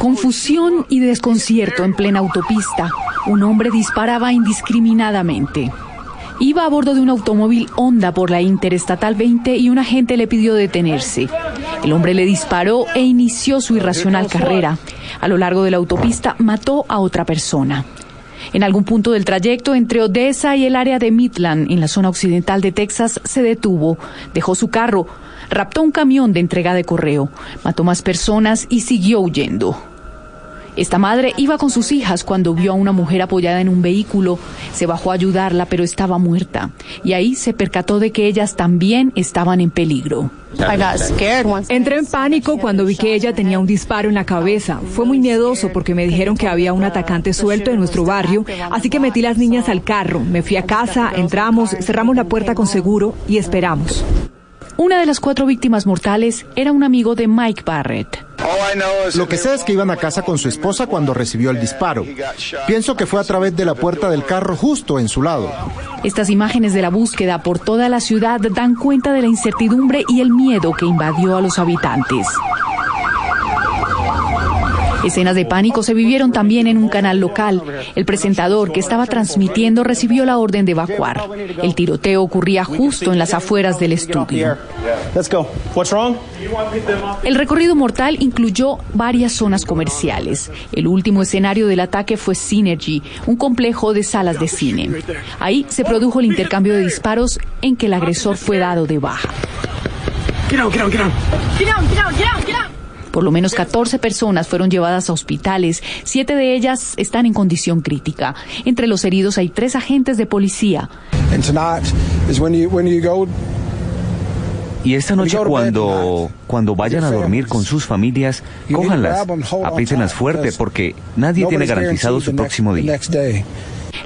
Confusión y desconcierto en plena autopista. Un hombre disparaba indiscriminadamente. Iba a bordo de un automóvil Honda por la Interestatal 20 y un agente le pidió detenerse. El hombre le disparó e inició su irracional carrera. A lo largo de la autopista mató a otra persona. En algún punto del trayecto entre Odessa y el área de Midland, en la zona occidental de Texas, se detuvo, dejó su carro, raptó un camión de entrega de correo, mató más personas y siguió huyendo. Esta madre iba con sus hijas cuando vio a una mujer apoyada en un vehículo. Se bajó a ayudarla, pero estaba muerta. Y ahí se percató de que ellas también estaban en peligro. Entré en pánico cuando vi que ella tenía un disparo en la cabeza. Fue muy miedoso porque me dijeron que había un atacante suelto en nuestro barrio, así que metí las niñas al carro. Me fui a casa, entramos, cerramos la puerta con seguro y esperamos. Una de las cuatro víctimas mortales era un amigo de Mike Barrett. Lo que sé es que iban a casa con su esposa cuando recibió el disparo. Pienso que fue a través de la puerta del carro justo en su lado. Estas imágenes de la búsqueda por toda la ciudad dan cuenta de la incertidumbre y el miedo que invadió a los habitantes. Escenas de pánico se vivieron también en un canal local. El presentador que estaba transmitiendo recibió la orden de evacuar. El tiroteo ocurría justo en las afueras del estudio. El recorrido mortal incluyó varias zonas comerciales. El último escenario del ataque fue Synergy, un complejo de salas de cine. Ahí se produjo el intercambio de disparos en que el agresor fue dado de baja. Por lo menos 14 personas fueron llevadas a hospitales. Siete de ellas están en condición crítica. Entre los heridos hay tres agentes de policía. Y esta noche cuando, cuando vayan a dormir con sus familias, cójanlas, aprítenlas fuerte porque nadie tiene garantizado su próximo día.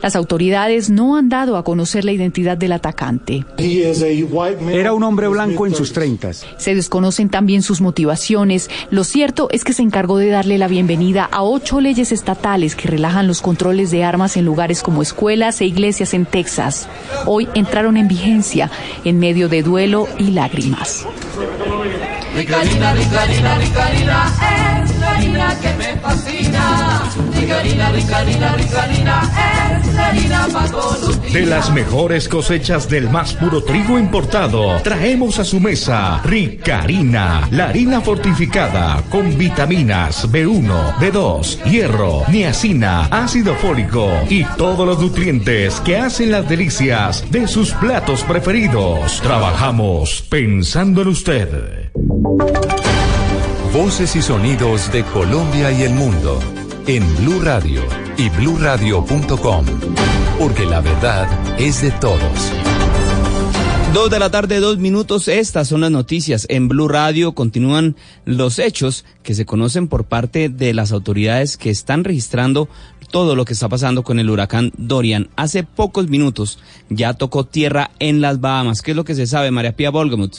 Las autoridades no han dado a conocer la identidad del atacante. Era un hombre blanco en sus treintas. Se desconocen también sus motivaciones. Lo cierto es que se encargó de darle la bienvenida a ocho leyes estatales que relajan los controles de armas en lugares como escuelas e iglesias en Texas. Hoy entraron en vigencia en medio de duelo y lágrimas. De las mejores cosechas del más puro trigo importado, traemos a su mesa Ricarina, la harina fortificada con vitaminas B1, B2, hierro, niacina, ácido fólico y todos los nutrientes que hacen las delicias de sus platos preferidos. Trabajamos pensando en usted. Voces y sonidos de Colombia y el mundo en Blue Radio y bluradio.com, porque la verdad es de todos. Dos de la tarde, dos minutos. Estas son las noticias. En Blue Radio continúan los hechos que se conocen por parte de las autoridades que están registrando todo lo que está pasando con el huracán Dorian. Hace pocos minutos ya tocó tierra en las Bahamas. ¿Qué es lo que se sabe, María Pía Volgemuth?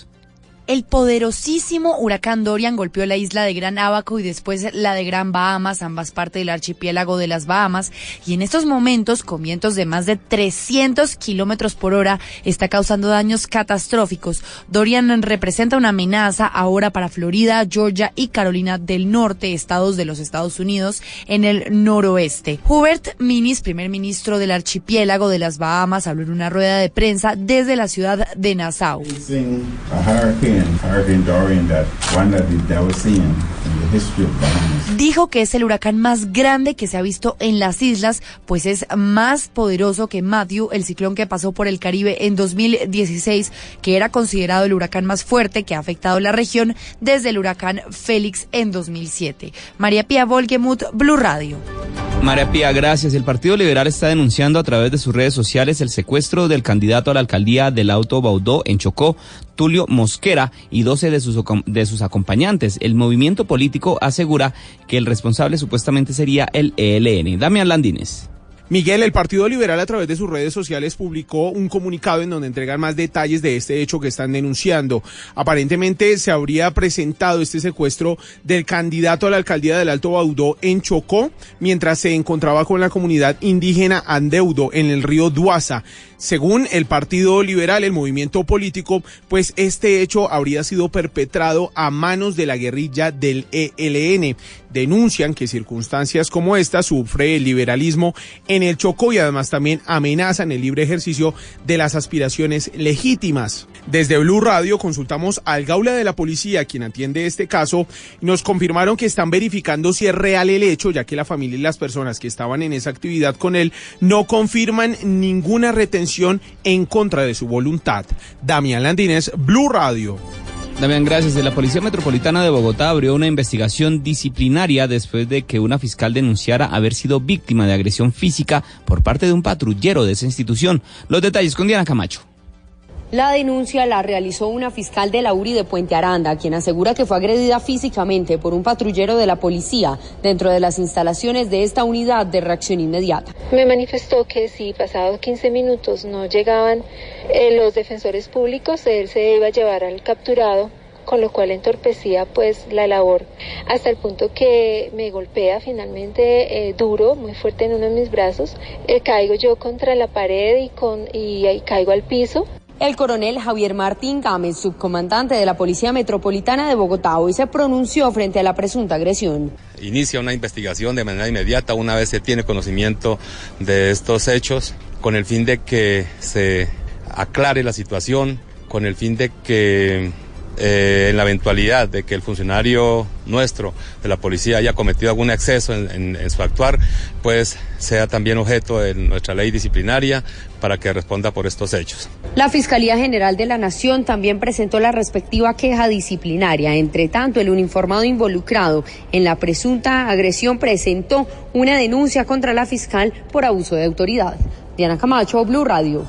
El poderosísimo huracán Dorian golpeó la isla de Gran Abaco y después la de Gran Bahamas, ambas partes del archipiélago de las Bahamas. Y en estos momentos, con vientos de más de 300 kilómetros por hora, está causando daños catastróficos. Dorian representa una amenaza ahora para Florida, Georgia y Carolina del Norte, estados de los Estados Unidos, en el noroeste. Hubert Minis, primer ministro del archipiélago de las Bahamas, habló en una rueda de prensa desde la ciudad de Nassau. sin, Hurricane Dorian, that one that they were seeing, Dijo que es el huracán más grande que se ha visto en las islas, pues es más poderoso que Matthew, el ciclón que pasó por el Caribe en 2016, que era considerado el huracán más fuerte que ha afectado la región desde el huracán Félix en 2007. María Pía Volgemuth, Blue Radio. María Pía, gracias. El Partido Liberal está denunciando a través de sus redes sociales el secuestro del candidato a la alcaldía del Auto Baudó en Chocó, Tulio Mosquera, y 12 de sus, de sus acompañantes. El movimiento político asegura que el responsable supuestamente sería el ELN. Damián Landines. Miguel, el Partido Liberal a través de sus redes sociales publicó un comunicado en donde entregan más detalles de este hecho que están denunciando. Aparentemente se habría presentado este secuestro del candidato a la alcaldía del Alto Baudó en Chocó mientras se encontraba con la comunidad indígena Andeudo en el río Duasa. Según el Partido Liberal, el movimiento político, pues este hecho habría sido perpetrado a manos de la guerrilla del ELN. Denuncian que circunstancias como esta sufre el liberalismo en el Chocó y además también amenazan el libre ejercicio de las aspiraciones legítimas. Desde Blue Radio consultamos al Gaula de la Policía, quien atiende este caso, nos confirmaron que están verificando si es real el hecho, ya que la familia y las personas que estaban en esa actividad con él no confirman ninguna retención en contra de su voluntad. Damián Landines, Blue Radio. Damián, gracias. La Policía Metropolitana de Bogotá abrió una investigación disciplinaria después de que una fiscal denunciara haber sido víctima de agresión física por parte de un patrullero de esa institución. Los detalles con Diana Camacho. La denuncia la realizó una fiscal de la URI de Puente Aranda, quien asegura que fue agredida físicamente por un patrullero de la policía dentro de las instalaciones de esta unidad de reacción inmediata. Me manifestó que si pasados 15 minutos no llegaban eh, los defensores públicos, él se iba a llevar al capturado con lo cual entorpecía pues la labor hasta el punto que me golpea finalmente eh, duro, muy fuerte en uno de mis brazos, eh, caigo yo contra la pared y, con, y, y caigo al piso. El coronel Javier Martín Gámez, subcomandante de la Policía Metropolitana de Bogotá, hoy se pronunció frente a la presunta agresión. Inicia una investigación de manera inmediata una vez se tiene conocimiento de estos hechos, con el fin de que se aclare la situación, con el fin de que eh, en la eventualidad de que el funcionario nuestro de la policía haya cometido algún exceso en, en, su actuar, pues sea también objeto de nuestra ley disciplinaria para que responda por estos hechos. La Fiscalía General de la Nación también presentó la respectiva queja disciplinaria. Entre tanto, el uniformado involucrado en la presunta agresión presentó una denuncia contra la fiscal por abuso de autoridad. Diana Camacho, Blue Radio.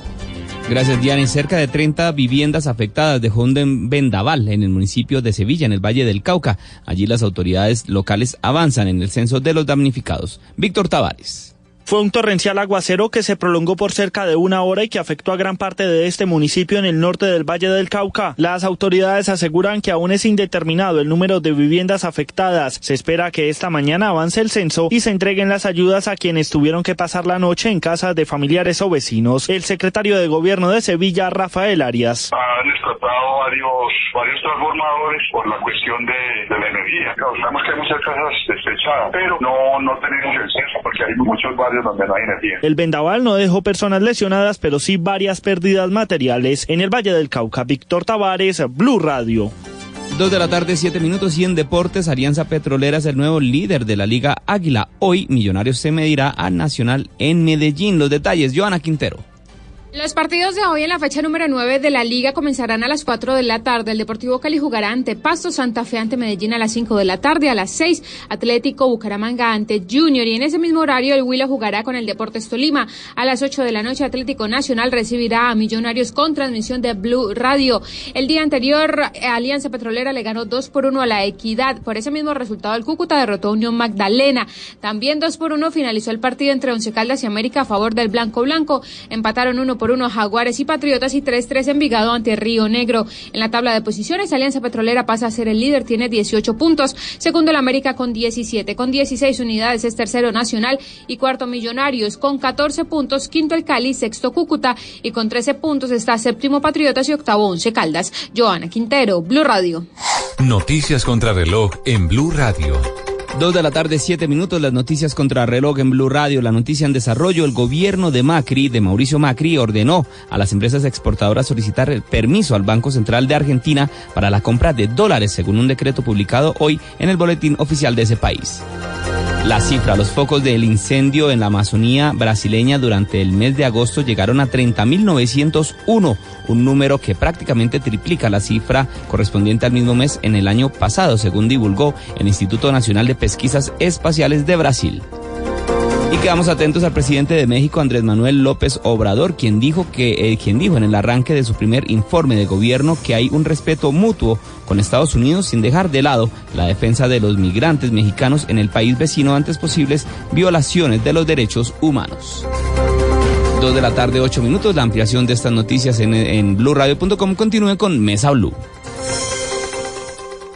Gracias, Diana. Y cerca de 30 viviendas afectadas dejó un vendaval en el municipio de Sevilla, en el Valle del Cauca. Allí las autoridades locales avanzan en el censo de los damnificados. Víctor Tavares. Fue un torrencial aguacero que se prolongó por cerca de una hora y que afectó a gran parte de este municipio en el norte del Valle del Cauca. Las autoridades aseguran que aún es indeterminado el número de viviendas afectadas. Se espera que esta mañana avance el censo y se entreguen las ayudas a quienes tuvieron que pasar la noche en casa de familiares o vecinos. El secretario de Gobierno de Sevilla, Rafael Arias. Han explotado varios, varios transformadores por la cuestión de, de la energía. Causamos que hay muchas casas despechadas, pero no, no tenemos el censo porque hay muchos barrios donde no hay energía. El vendaval no dejó personas lesionadas, pero sí varias pérdidas materiales. En el Valle del Cauca, Víctor Tavares, Blue Radio. Dos de la tarde, siete minutos y en deportes, Alianza Petrolera es el nuevo líder de la Liga Águila. Hoy, Millonarios se medirá a Nacional en Medellín. Los detalles, Joana Quintero. Los partidos de hoy en la fecha número 9 de la liga comenzarán a las 4 de la tarde. El Deportivo Cali jugará ante Pasto Santa Fe ante Medellín a las 5 de la tarde. A las 6 Atlético Bucaramanga ante Junior. Y en ese mismo horario el Huila jugará con el Deportes Tolima. A las 8 de la noche Atlético Nacional recibirá a Millonarios con transmisión de Blue Radio. El día anterior Alianza Petrolera le ganó 2 por 1 a la Equidad. Por ese mismo resultado el Cúcuta derrotó a Unión Magdalena. También 2 por 1 finalizó el partido entre Once Caldas y América a favor del Blanco Blanco. Empataron 1 por por uno Jaguares y Patriotas y 3-3 Envigado ante Río Negro. En la tabla de posiciones, Alianza Petrolera pasa a ser el líder, tiene 18 puntos. Segundo el América con 17. Con 16 unidades es tercero Nacional y cuarto Millonarios con 14 puntos. Quinto el Cali, sexto Cúcuta y con 13 puntos está séptimo Patriotas y octavo Once Caldas. Joana Quintero, Blue Radio. Noticias contra reloj en Blue Radio. Dos de la tarde, siete minutos, las noticias contra reloj en Blue Radio. La noticia en desarrollo, el gobierno de Macri, de Mauricio Macri, ordenó a las empresas exportadoras solicitar el permiso al Banco Central de Argentina para la compra de dólares, según un decreto publicado hoy en el boletín oficial de ese país. La cifra, los focos del incendio en la Amazonía brasileña durante el mes de agosto llegaron a 30.901, un número que prácticamente triplica la cifra correspondiente al mismo mes en el año pasado, según divulgó el Instituto Nacional de Pesquisas Espaciales de Brasil. Y quedamos atentos al presidente de México, Andrés Manuel López Obrador, quien dijo que, eh, quien dijo en el arranque de su primer informe de gobierno que hay un respeto mutuo con Estados Unidos sin dejar de lado la defensa de los migrantes mexicanos en el país vecino antes posibles violaciones de los derechos humanos. Dos de la tarde, ocho minutos. La ampliación de estas noticias en, en continúe con Mesa Blue.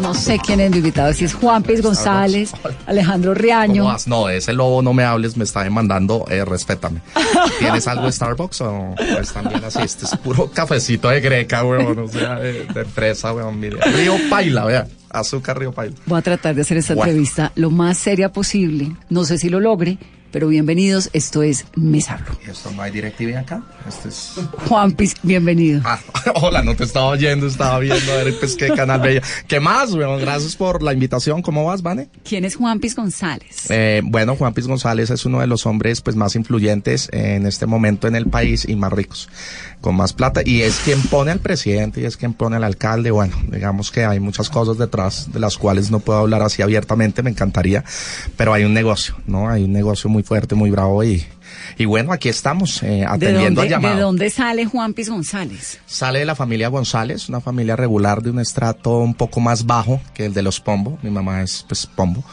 No sé quién es mi invitado, si es Juan Piz González, Alejandro Riaño. No, ese lobo no me hables, me está demandando, eh, respétame. ¿Tienes algo de Starbucks o es también así? Este es puro cafecito de greca, weón, o sea, de, empresa, weón, mire. Río Paila, vea. Azúcar Río Paila. Voy a tratar de hacer esta entrevista lo más seria posible. No sé si lo logre, pero bienvenidos, esto es Mesa ¿Y esto no hay DirecTV acá? Este es... Juan Piz, bienvenido. Ah, hola, no te estaba oyendo, estaba viendo a ver pues qué canal veía. ¿Qué más, weón? Gracias por la invitación. ¿Cómo vas, Vane? ¿Quién es Juan Piz González? Eh, bueno, Juan Piz González es uno de los hombres pues más influyentes en este momento en el país y más ricos, con más plata. Y es quien pone al presidente y es quien pone al alcalde. Bueno, digamos que hay muchas cosas detrás de las cuales no puedo hablar así abiertamente, me encantaría, pero hay un negocio, ¿no? Hay un negocio muy muy fuerte, muy bravo y, y bueno, aquí estamos eh, atendiendo al llamado. ¿De dónde sale Juan Piz González? Sale de la familia González, una familia regular de un estrato un poco más bajo que el de los Pombo. Mi mamá es pues Pombo.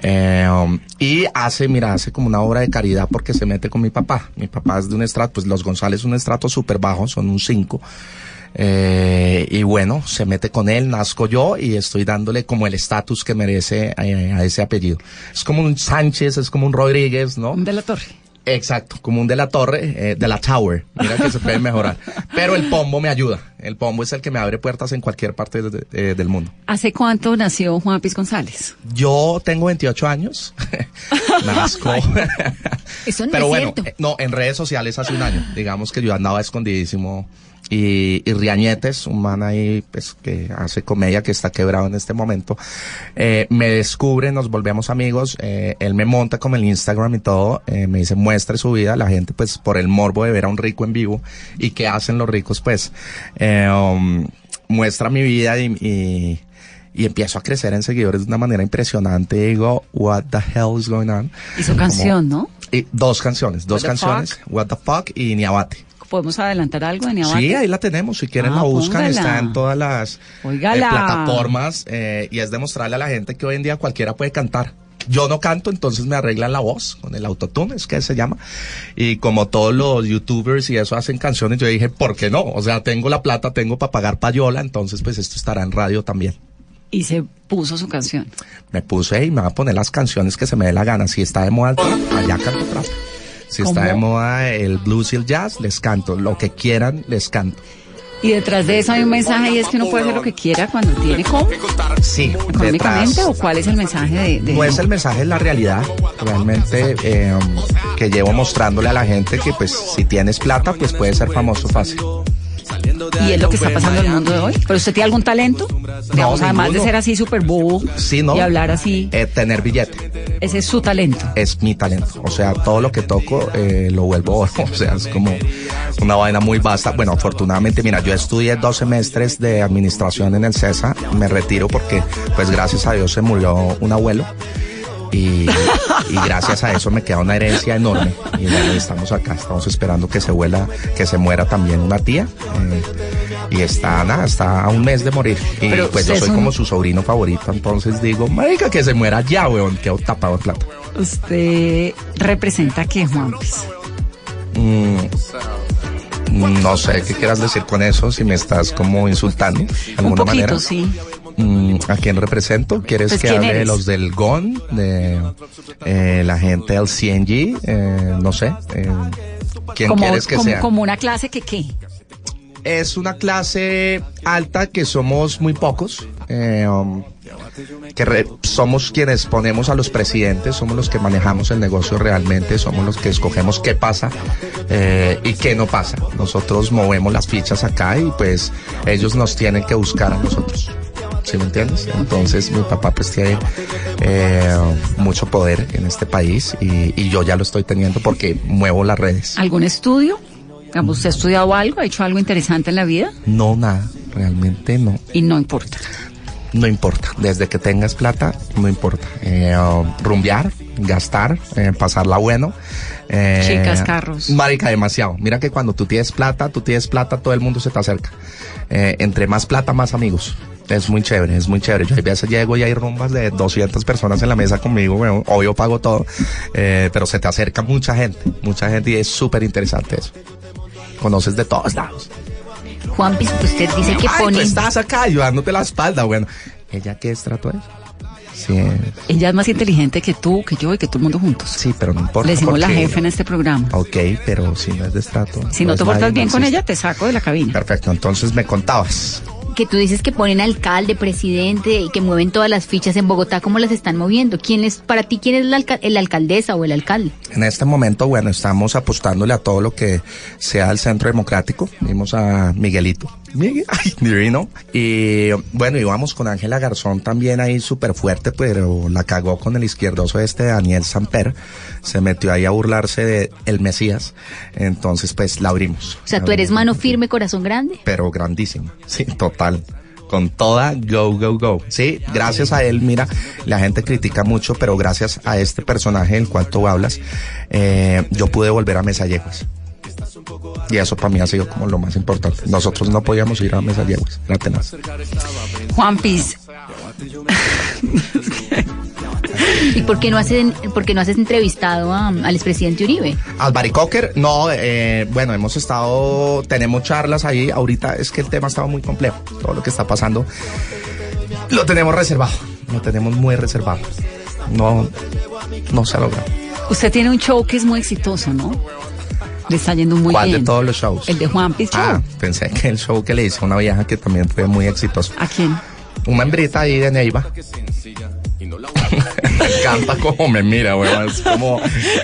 Eh, um, y hace, mira, hace como una obra de caridad porque se mete con mi papá. Mi papá es de un estrato, pues los González un estrato súper bajo, son un 5. Eh, y bueno, se mete con él, nazco yo y estoy dándole como el estatus que merece eh, a, ese apellido. Es como un Sánchez, es como un Rodríguez, ¿no? De la Torre. Exacto, como un de la torre, eh, de la tower. Mira que se puede mejorar. Pero el pombo me ayuda. El pombo es el que me abre puertas en cualquier parte del mundo. ¿Hace cuánto nació Juan Piz González? Yo tengo 28 años. Nazco. Eso no Pero es bueno, cierto. no, en redes sociales hace un año. Digamos que yo andaba escondidísimo y, y Riañetes, un man ahí pues, que hace comedia, que está quebrado en este momento, eh, me descubre, nos volvemos amigos, eh, él me monta como el Instagram y todo, eh, me dice muestre su vida, la gente pues por el morbo de ver a un rico en vivo y qué hacen los ricos pues, eh, um, muestra mi vida y, y y empiezo a crecer en seguidores de una manera impresionante. Digo, what the hell is going on? Hizo canción, ¿no? Y dos canciones, dos What canciones, fuck? What the Fuck y Niabate. ¿Podemos adelantar algo de Niabate? Sí, ahí la tenemos. Si quieren Ah, la buscan, póngala. está en todas las eh, plataformas eh, y es demostrarle a la gente que hoy en día cualquiera puede cantar. Yo no canto, entonces me arreglan la voz con el autotune, es que se llama. Y como todos los youtubers y eso hacen canciones, yo dije, ¿por qué no? O sea, tengo la plata, tengo para pagar payola, entonces pues esto estará en radio también. Y se puso su canción. Me puse y me va a poner las canciones que se me dé la gana. Si está de moda allá canto Si está de moda el blues y el jazz, les canto. Lo que quieran, les canto. Y detrás de eso hay un mensaje y es que uno puede hacer lo que quiera cuando tiene cómo. Sí, Económicamente, ¿o cuál es el mensaje de...? de- No es el mensaje, es la realidad. Realmente eh, que llevo mostrándole a la gente que pues si tienes plata, pues puedes ser famoso fácil. Y es lo que está pasando en el mundo de hoy. ¿Pero usted tiene algún talento? Digamos, además de ser así súper bobo Sí, ¿no? y hablar así, Eh, tener billete. ese es su talento. es mi talento. O sea, todo lo que toco eh, lo vuelvo oro. O sea, es como una vaina muy vasta. Bueno, afortunadamente, mira, yo estudié dos semestres de administración en el CESA. Me retiro porque, pues gracias a Dios se murió un abuelo. Y, y gracias a eso me queda una herencia enorme. Y bueno, estamos acá, estamos esperando que se vuela, que se muera también una tía. eh, y está, nada, está a un mes de morir. Y Pero pues yo soy como su sobrino favorito. Entonces digo, marica, que se muera ya, weón. Quedo tapado de plata. Usted representa qué, Juan? Mm, no sé qué quieras decir con eso, si me estás como insultando de Un alguna poquito, manera. sí. Mm, ¿A quién represento? ¿Quieres Pues, que ¿quién hable de eres? los del GON, de eh, la gente del CNG? Eh, no sé. eh, ¿Quién como, quieres que como, sea? como una clase que qué. Es una clase alta que somos muy pocos. eh, um, que re- somos quienes ponemos a los presidentes, somos los que manejamos el negocio realmente, somos los que escogemos qué pasa eh, y qué no pasa. Nosotros movemos las fichas acá y pues ellos nos tienen que buscar a nosotros. ¿Sí me entiendes? Entonces mi papá pues tiene eh, mucho poder en este país y, y yo ya lo estoy teniendo porque muevo las redes. ¿Algún estudio? ¿Usted ha estudiado algo? ¿Ha hecho algo interesante en la vida? No, nada, realmente no. Y no importa. No importa, desde que tengas plata, no importa. Eh, rumbear, gastar, eh, pasarla bueno. Eh, Chicas, carros. Marica, demasiado. Mira que cuando tú tienes plata, tú tienes plata, todo el mundo se te acerca. Eh, entre más plata, más amigos. Es muy chévere, es muy chévere. Yo a veces llego y hay rumbas de 200 personas en la mesa conmigo, bueno, obvio pago todo, eh, pero se te acerca mucha gente, mucha gente y es súper interesante eso. Conoces de todos lados. Juan, pues usted dice que Ay, pone... tú estás acá ayudándote la espalda, bueno. ¿Ella qué estrato es? Sí, Ella es más inteligente que tú, que yo y que todo el mundo juntos. sí, pero no importa. Le decimos la jefe en este programa. Ok, pero si no es de estrato. Si no te portas bien no con ella, te saco de la cabina. Perfecto, entonces me contabas. Que tú dices que ponen alcalde, presidente y que mueven todas las fichas en Bogotá, ¿cómo las están moviendo? ¿Quién es, para ti, quién es la, la alcaldesa o el alcalde? En este momento, bueno, estamos apostándole a todo lo que sea el centro democrático. Vimos a Miguelito. Miguel, ay, divino. Y bueno, íbamos con Ángela Garzón también ahí súper fuerte, pero la cagó con el izquierdoso este Daniel Samper. Se metió ahí a burlarse de el Mesías. Entonces, pues la abrimos. O sea, tú eres mano firme, corazón grande. pero grandísima. Sí, total. Con toda go, go, go. Sí, gracias a él, mira, la gente critica mucho, pero gracias a este personaje del cual tú hablas, eh, yo pude volver a Mesa Yeguas. Y eso para mí ha sido como lo más importante. Nosotros no podíamos ir a Mesa Yeguas, era tenaz. Juan Piz, ¿Y por qué no haces, por qué no haces entrevistado a- al expresidente Uribe? Albari Cocker, no, eh, bueno, hemos estado, tenemos charlas ahí, ahorita es que el tema estaba muy complejo, todo lo que está pasando, lo tenemos reservado, lo tenemos muy reservado, no, no se ha logrado. usted tiene un show que es muy exitoso, ¿no? Le está yendo muy ¿Cuál bien. de todos los shows? El de Juan Show. Ah, pensé que el show que le hice a una vieja que también fue muy exitoso. ¿A quién? Una hembrita ahí de Neiva. me encanta cómo me mira, weón. Es como,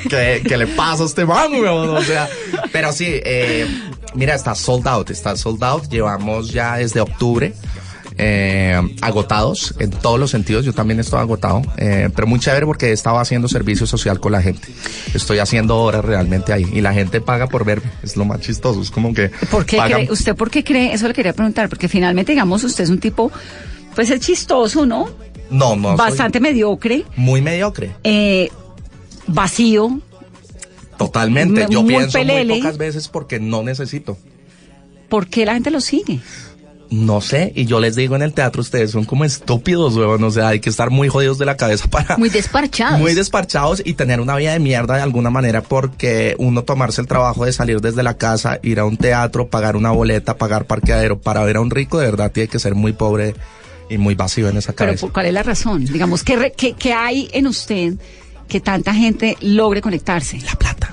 ¿qué, qué le pasa a este man, weón? O sea, pero sí, eh, mira, está sold out, está sold out. Llevamos ya desde octubre. Eh, agotados en todos los sentidos, yo también estoy agotado, eh, pero muy chévere porque he estado haciendo servicio social con la gente. Estoy haciendo horas realmente ahí y la gente paga por verme, es lo más chistoso, es como que ¿Por qué cree, ¿Usted por qué cree? Eso le quería preguntar, porque finalmente, digamos, usted es un tipo, pues es chistoso, ¿no? No, no, Bastante mediocre, muy mediocre. eh, vacío. Totalmente. Me- Yo pienso pelele. muy pocas veces porque no necesito. ¿Por qué la gente lo sigue? No sé, y yo les digo en el teatro, ustedes son como estúpidos, weón. O sea, hay que estar muy jodidos de la cabeza para. Muy desparchados. Muy desparchados y tener una vida de mierda de alguna manera porque uno tomarse el trabajo de salir desde la casa, ir a un teatro, pagar una boleta, pagar parqueadero para ver a un rico, de verdad tiene que ser muy pobre y muy vacío en esa Pero cabeza. ¿por ¿cuál es la razón? Digamos, ¿qué, re- qué- qué hay en usted que tanta gente logre conectarse? La plata.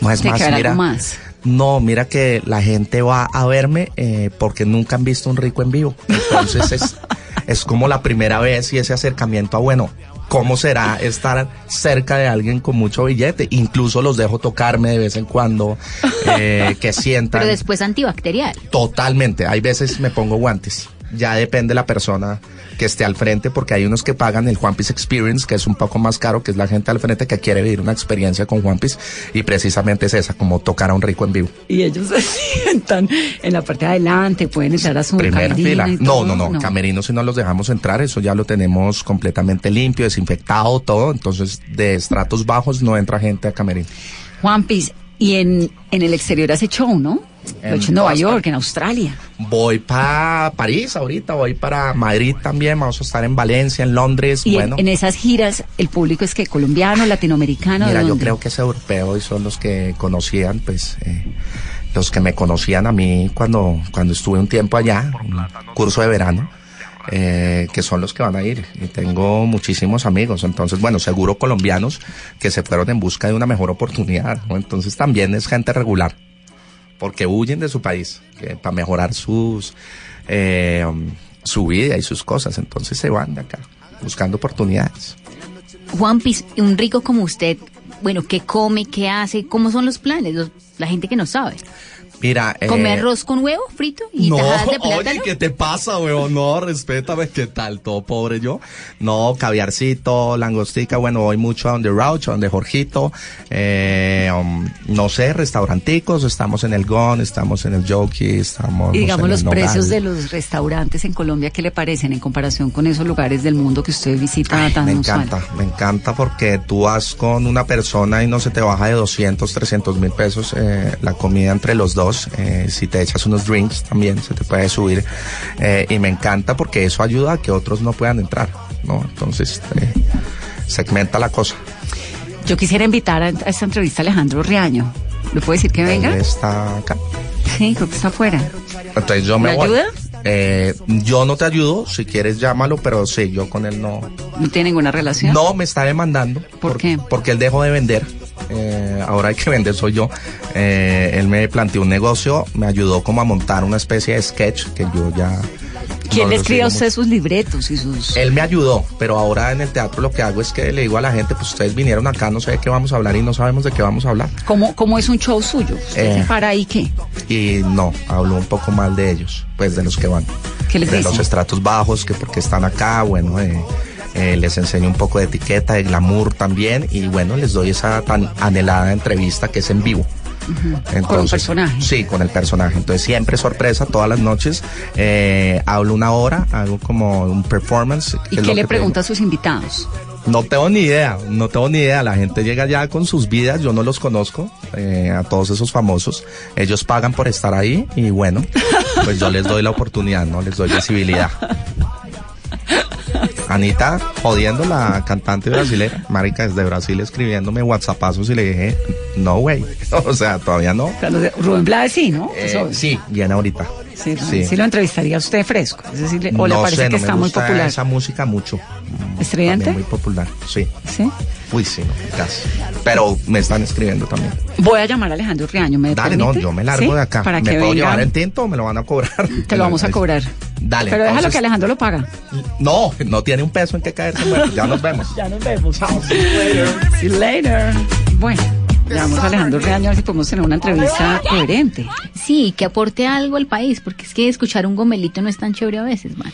No es más, mira. más. No, mira que la gente va a verme eh, porque nunca han visto un rico en vivo. Entonces es, es como la primera vez y ese acercamiento a, bueno, ¿cómo será estar cerca de alguien con mucho billete? Incluso los dejo tocarme de vez en cuando, eh, que sientan. Pero después antibacterial. Totalmente. Hay veces me pongo guantes. Ya depende la persona que esté al frente, porque hay unos que pagan el Juan Piece Experience, que es un poco más caro, que es la gente al frente que quiere vivir una experiencia con Juan Piece, y precisamente es esa, como tocar a un rico en vivo. Y ellos se sientan en la parte de adelante, pueden entrar a su Primera camerino fila. No, todo, no, no, Camerinos si no los dejamos entrar, eso ya lo tenemos completamente limpio, desinfectado, todo. Entonces, de estratos bajos no entra gente a camerino. Juan Piz, y en, en el exterior hace show, ¿no? Lo En he hecho en Nueva York, en Australia. Voy para París ahorita, voy para Madrid también, vamos a estar en Valencia, en Londres, Y en- bueno. en, esas giras, el público es que colombiano, latinoamericano. ¿de Mira, yo creo que es europeo y son los que conocían, pues, eh, los que me conocían a mí cuando, cuando estuve un tiempo allá, un curso de verano, eh, que son los que van a ir. Y tengo muchísimos amigos, entonces, bueno, seguro colombianos que se fueron en busca de una mejor oportunidad. Entonces también es gente regular, porque huyen de su país, que para mejorar sus, eh, um, su vida y sus cosas, entonces se van de acá, buscando oportunidades. Juan Piz, un rico como usted, bueno, ¿qué come, qué hace? ¿Cómo son los planes? Los- la gente que no sabe. Mira, ¿Come eh, arroz con huevo frito y no, tajadas de plátano? oye, ¿qué te pasa, weón? No, respétame, ¿qué tal? Todo pobre yo. No, caviarcito, langostica, bueno, voy mucho a donde Rauch, a donde Jorgito, eh, um, no sé, restauranticos, estamos en el Gon, estamos en el Jockey, estamos Y digamos en los el Nogal. precios de los restaurantes en Colombia, ¿qué le parecen en comparación con esos lugares del mundo que usted visita tan Me usual? encanta, me encanta porque tú vas con una persona y no se te baja de 200, 300 mil pesos eh, la comida entre los dos. Eh, si te echas unos drinks también se te puede subir. Eh, y me encanta porque eso ayuda a que otros no puedan entrar, ¿no? Entonces, eh, segmenta la cosa. Yo quisiera invitar a, a esta entrevista a Alejandro Riaño. ¿Le puedo decir que venga? Él está acá. Sí, creo que está afuera. Entonces yo me, ¿Me voy. ayuda? Eh, yo no te ayudo, si quieres llámalo, pero sí, yo con él no. ¿No tiene ninguna relación? No, me está demandando. ¿Por, qué? Porque él dejó de vender. Eh, ahora hay que vender soy yo. Eh, él me planteó un negocio, me ayudó como a montar una especie de sketch que yo ya... ¿Quién no le lo escribe a usted sus libretos y sus...? él me ayudó, pero ahora en el teatro lo que hago es que le digo a la gente, pues ustedes vinieron acá, no sé de qué vamos a hablar y no sabemos de qué vamos a hablar. ¿Cómo, cómo es un show suyo? ¿Usted Eh. se para ahí qué? Y no, hablo un poco mal de ellos, pues de los que van. ¿Qué les de dice? los estratos bajos, que porque están acá, bueno, eh, eh, les enseño un poco de etiqueta, de glamour también, y bueno, les doy esa tan anhelada entrevista que es en vivo. Con un personaje. Sí, con el personaje. Entonces siempre sorpresa, todas las noches. eh, hablo una hora, hago como un performance. ¿Y qué le pregunta a sus invitados? no tengo ni idea, no tengo ni idea. La gente llega ya con sus vidas, yo no los conozco, eh, a todos esos famosos. Ellos pagan por estar ahí y bueno, pues yo les doy la oportunidad, ¿no? Les doy visibilidad. Anita, jodiendo la cantante brasileña, marica, desde Brasil escribiéndome whatsappazos y le dije, no, güey. O sea, todavía no. Rubén Blades sí, ¿no? Eh, sí, viene ahorita. sí, sí. sí lo entrevistaría a usted fresco. Es decir, o le parece sé, que está me muy popular. esa música mucho. También muy popular, sí. ¿Sí? Uy, sí, no, casi. Pero me están escribiendo también. Voy a llamar a Alejandro Riaño, ¿me Dale, no, yo me largo ¿Sí? de acá. Para ¿Me que puedo venga. llevar el tinto o me lo van a cobrar? Te lo vamos a cobrar. Dale. Pero déjalo que Alejandro lo paga. No, no tiene un peso en que caerse muerto. Ya nos vemos. Ya nos vemos. See you later. Bueno, llamamos a Alejandro Riaño a ver si podemos tener una entrevista coherente. Sí, que aporte algo al país, porque es que escuchar un gomelito no es tan chévere a veces, man.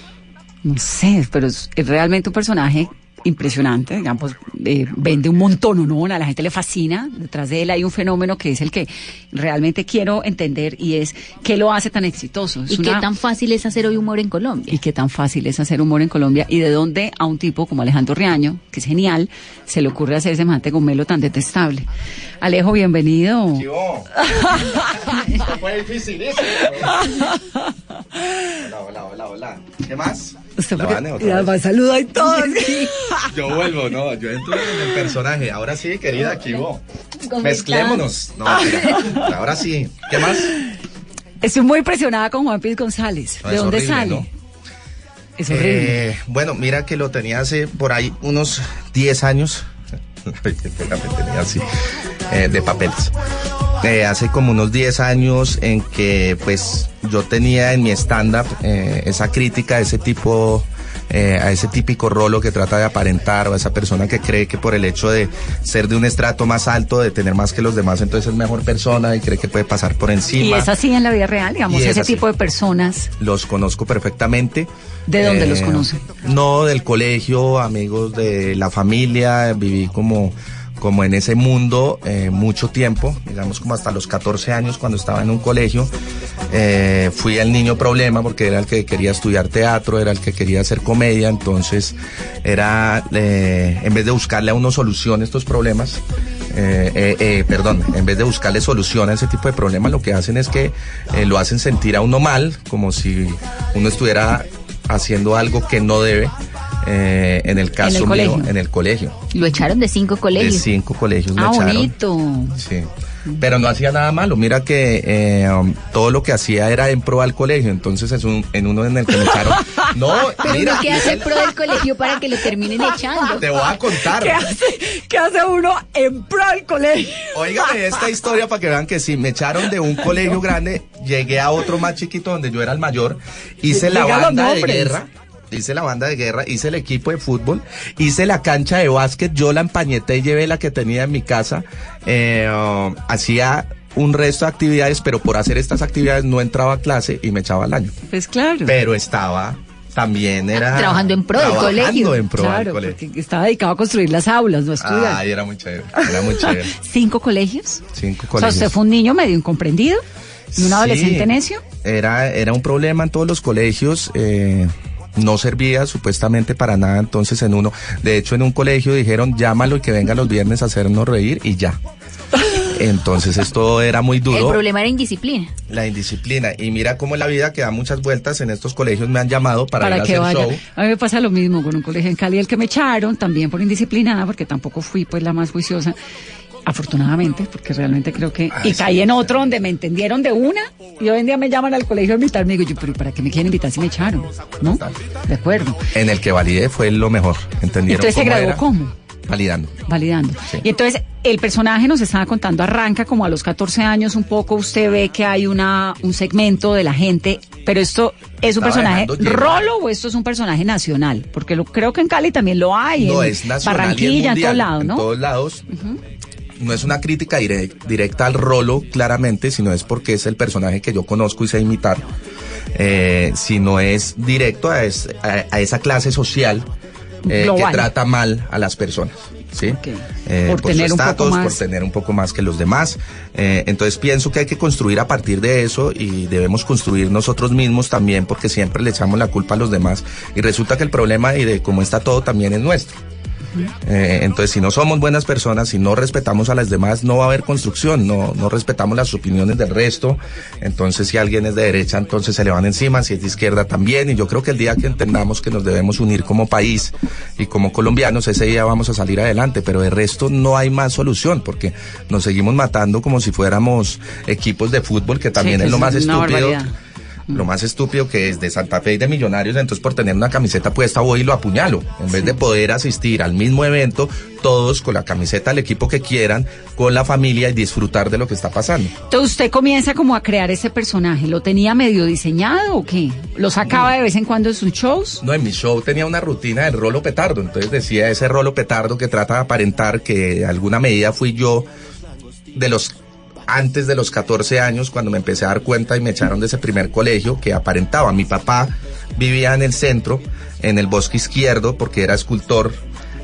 No sé, pero es realmente un personaje impresionante, digamos, eh, vende un montón, ¿no? A la gente le fascina. Detrás de él hay un fenómeno que es el que realmente quiero entender y es qué lo hace tan exitoso. Es ¿Y qué tan fácil es hacer hoy humor en Colombia? y qué tan fácil es hacer humor en Colombia y de dónde a un tipo como Alejandro Riaño, que es genial, se le ocurre hacer semejante gomelo tan detestable. Alejo, bienvenido. Fue dificilísimo. Hola, hola, hola, hola. ¿Qué más? Usted La porque- Vane, otra vez. saluda y todo. Yo vuelvo, no, yo entro en el personaje. Ahora sí, querida, aquí vos. ¿Cómo Mezclémonos. No, mira, ahora sí. ¿Qué más? Estoy muy impresionada con Juan Piz González. No, ¿De dónde horrible, sale? ¿no? Es horrible. Eh, bueno, mira que lo tenía hace por ahí unos 10 años. Tenía así, eh, de papeles. Eh, hace como unos 10 años en que pues yo tenía en mi stand-up eh, esa crítica ese tipo, eh, a ese típico rolo que trata de aparentar o a esa persona que cree que por el hecho de ser de un estrato más alto, de tener más que los demás, entonces es mejor persona y cree que puede pasar por encima. y es así en la vida real, digamos, es ese así. tipo de personas. Los conozco perfectamente. ¿De dónde los Eh, conoce? No, del colegio, amigos de la familia, viví como, como en ese mundo eh, mucho tiempo, digamos como hasta los 14 años cuando estaba en un colegio. Eh, fui el niño problema porque era el que quería estudiar teatro, era el que quería hacer comedia, entonces era, eh, en vez de buscarle a uno solución a estos problemas, perdón, en vez de buscarle solución a ese tipo de problemas, lo que hacen es que lo hacen sentir a uno mal, como si uno estuviera haciendo algo que no debe. Eh, en el caso mío, colegio. en el colegio. Lo echaron de cinco De colegios. cinco colegios Ah, echaron. bonito. Sí. Pero no hacía nada malo. Mira que eh, um, todo lo que hacía era en pro al colegio. Entonces es un, en uno en el que me echaron. No, Pero mira. que hace el pro del colegio para que lo terminen echando. Te voy a contar. ¿Qué hace, qué hace uno en pro del colegio? Óigame esta historia para que vean que sí, me echaron de un colegio grande, llegué a otro más chiquito donde yo era el mayor, hice la banda de guerra. Hice la banda de guerra, hice el equipo de fútbol, hice la cancha de básquet, yo la empañeté y llevé la que tenía en mi casa. Eh, hacía un resto de actividades, pero por hacer estas actividades no entraba a clase y me echaba al año. Pues claro. Pero estaba también era trabajando en pro del colegio. En pro claro, del colegio. porque estaba dedicado a construir las aulas, no a estudiar. Ay, era muy chévere, era muy chévere. ¿Cinco colegios? Cinco O sea, colegios. usted fue un niño medio incomprendido y un adolescente necio. Era, era un problema en todos los colegios. eh, no servía supuestamente para nada entonces en uno. De hecho, en un colegio dijeron llámalo y que venga los viernes a hacernos reír y ya. Entonces esto era muy El duro. problema era indisciplina. La indisciplina. Y mira cómo la vida que da muchas vueltas en estos colegios me han llamado para, ir a que hacer vaya. show. A mí me pasa lo mismo con un colegio en Cali, el que me echaron, también por indisciplinada, porque tampoco fui pues la más juiciosa. Afortunadamente, porque realmente creo que... y caí en otro donde me entendieron de una, y hoy en día me llaman al colegio a invitarme, y digo yo, pero ¿para qué me quieren invitar si me echaron? ¿No? De acuerdo. En el que validé fue lo mejor. ¿Entendieron Entonces se cómo graduó era? cómo? Validando. validando. Y entonces el personaje nos estaba contando, arranca como a los 14 años un poco, usted ve que hay una un segmento de la gente, pero esto es un personaje rolo o esto es un personaje nacional, porque lo, creo que en Cali también lo hay, No, en es nacional y Barranquilla, en todos lados, En ¿no? todos lados. No es una crítica dire- directa al rolo, claramente, sino es porque es el personaje que yo conozco y sé imitar. Eh, sino es directo a, es- a- a esa clase social eh, que trata mal a las personas. ¿sí? Eh, Por su tener un poco estatus, más. por tener un poco más que los demás. Eh, entonces pienso que hay que construir a partir de eso y debemos construir nosotros mismos también porque siempre le echamos la culpa a los demás y resulta que el problema y de cómo está todo también es nuestro. Eh, entonces, si no somos buenas personas, si no respetamos a las demás, no va a haber construcción, no, no respetamos las opiniones del resto. Entonces, si alguien es de derecha, entonces se le van encima, si es de izquierda también. Y yo creo que el día que entendamos que nos debemos unir como país y como colombianos, ese día vamos a salir adelante. Pero de resto no hay más solución, porque nos seguimos matando como si fuéramos equipos de fútbol, que también que es lo más estúpido barbaridad. Lo más estúpido que es de Santa Fe y de Millonarios, entonces por tener una camiseta puesta voy y lo apuñalo. En vez de poder asistir al mismo evento, todos con la camiseta del equipo que quieran, con la familia y disfrutar de lo que está pasando. Entonces usted comienza como a crear ese personaje, ¿lo tenía medio diseñado o qué? ¿Lo sacaba de vez en cuando de sus shows? No, en mi show tenía una rutina del rolo petardo, entonces decía ese rolo petardo que trata de aparentar que de alguna medida fui yo de los antes de los 14 años cuando me empecé a dar cuenta y me echaron de ese primer colegio que aparentaba. Mi papá vivía en el centro, en el bosque izquierdo, porque era escultor.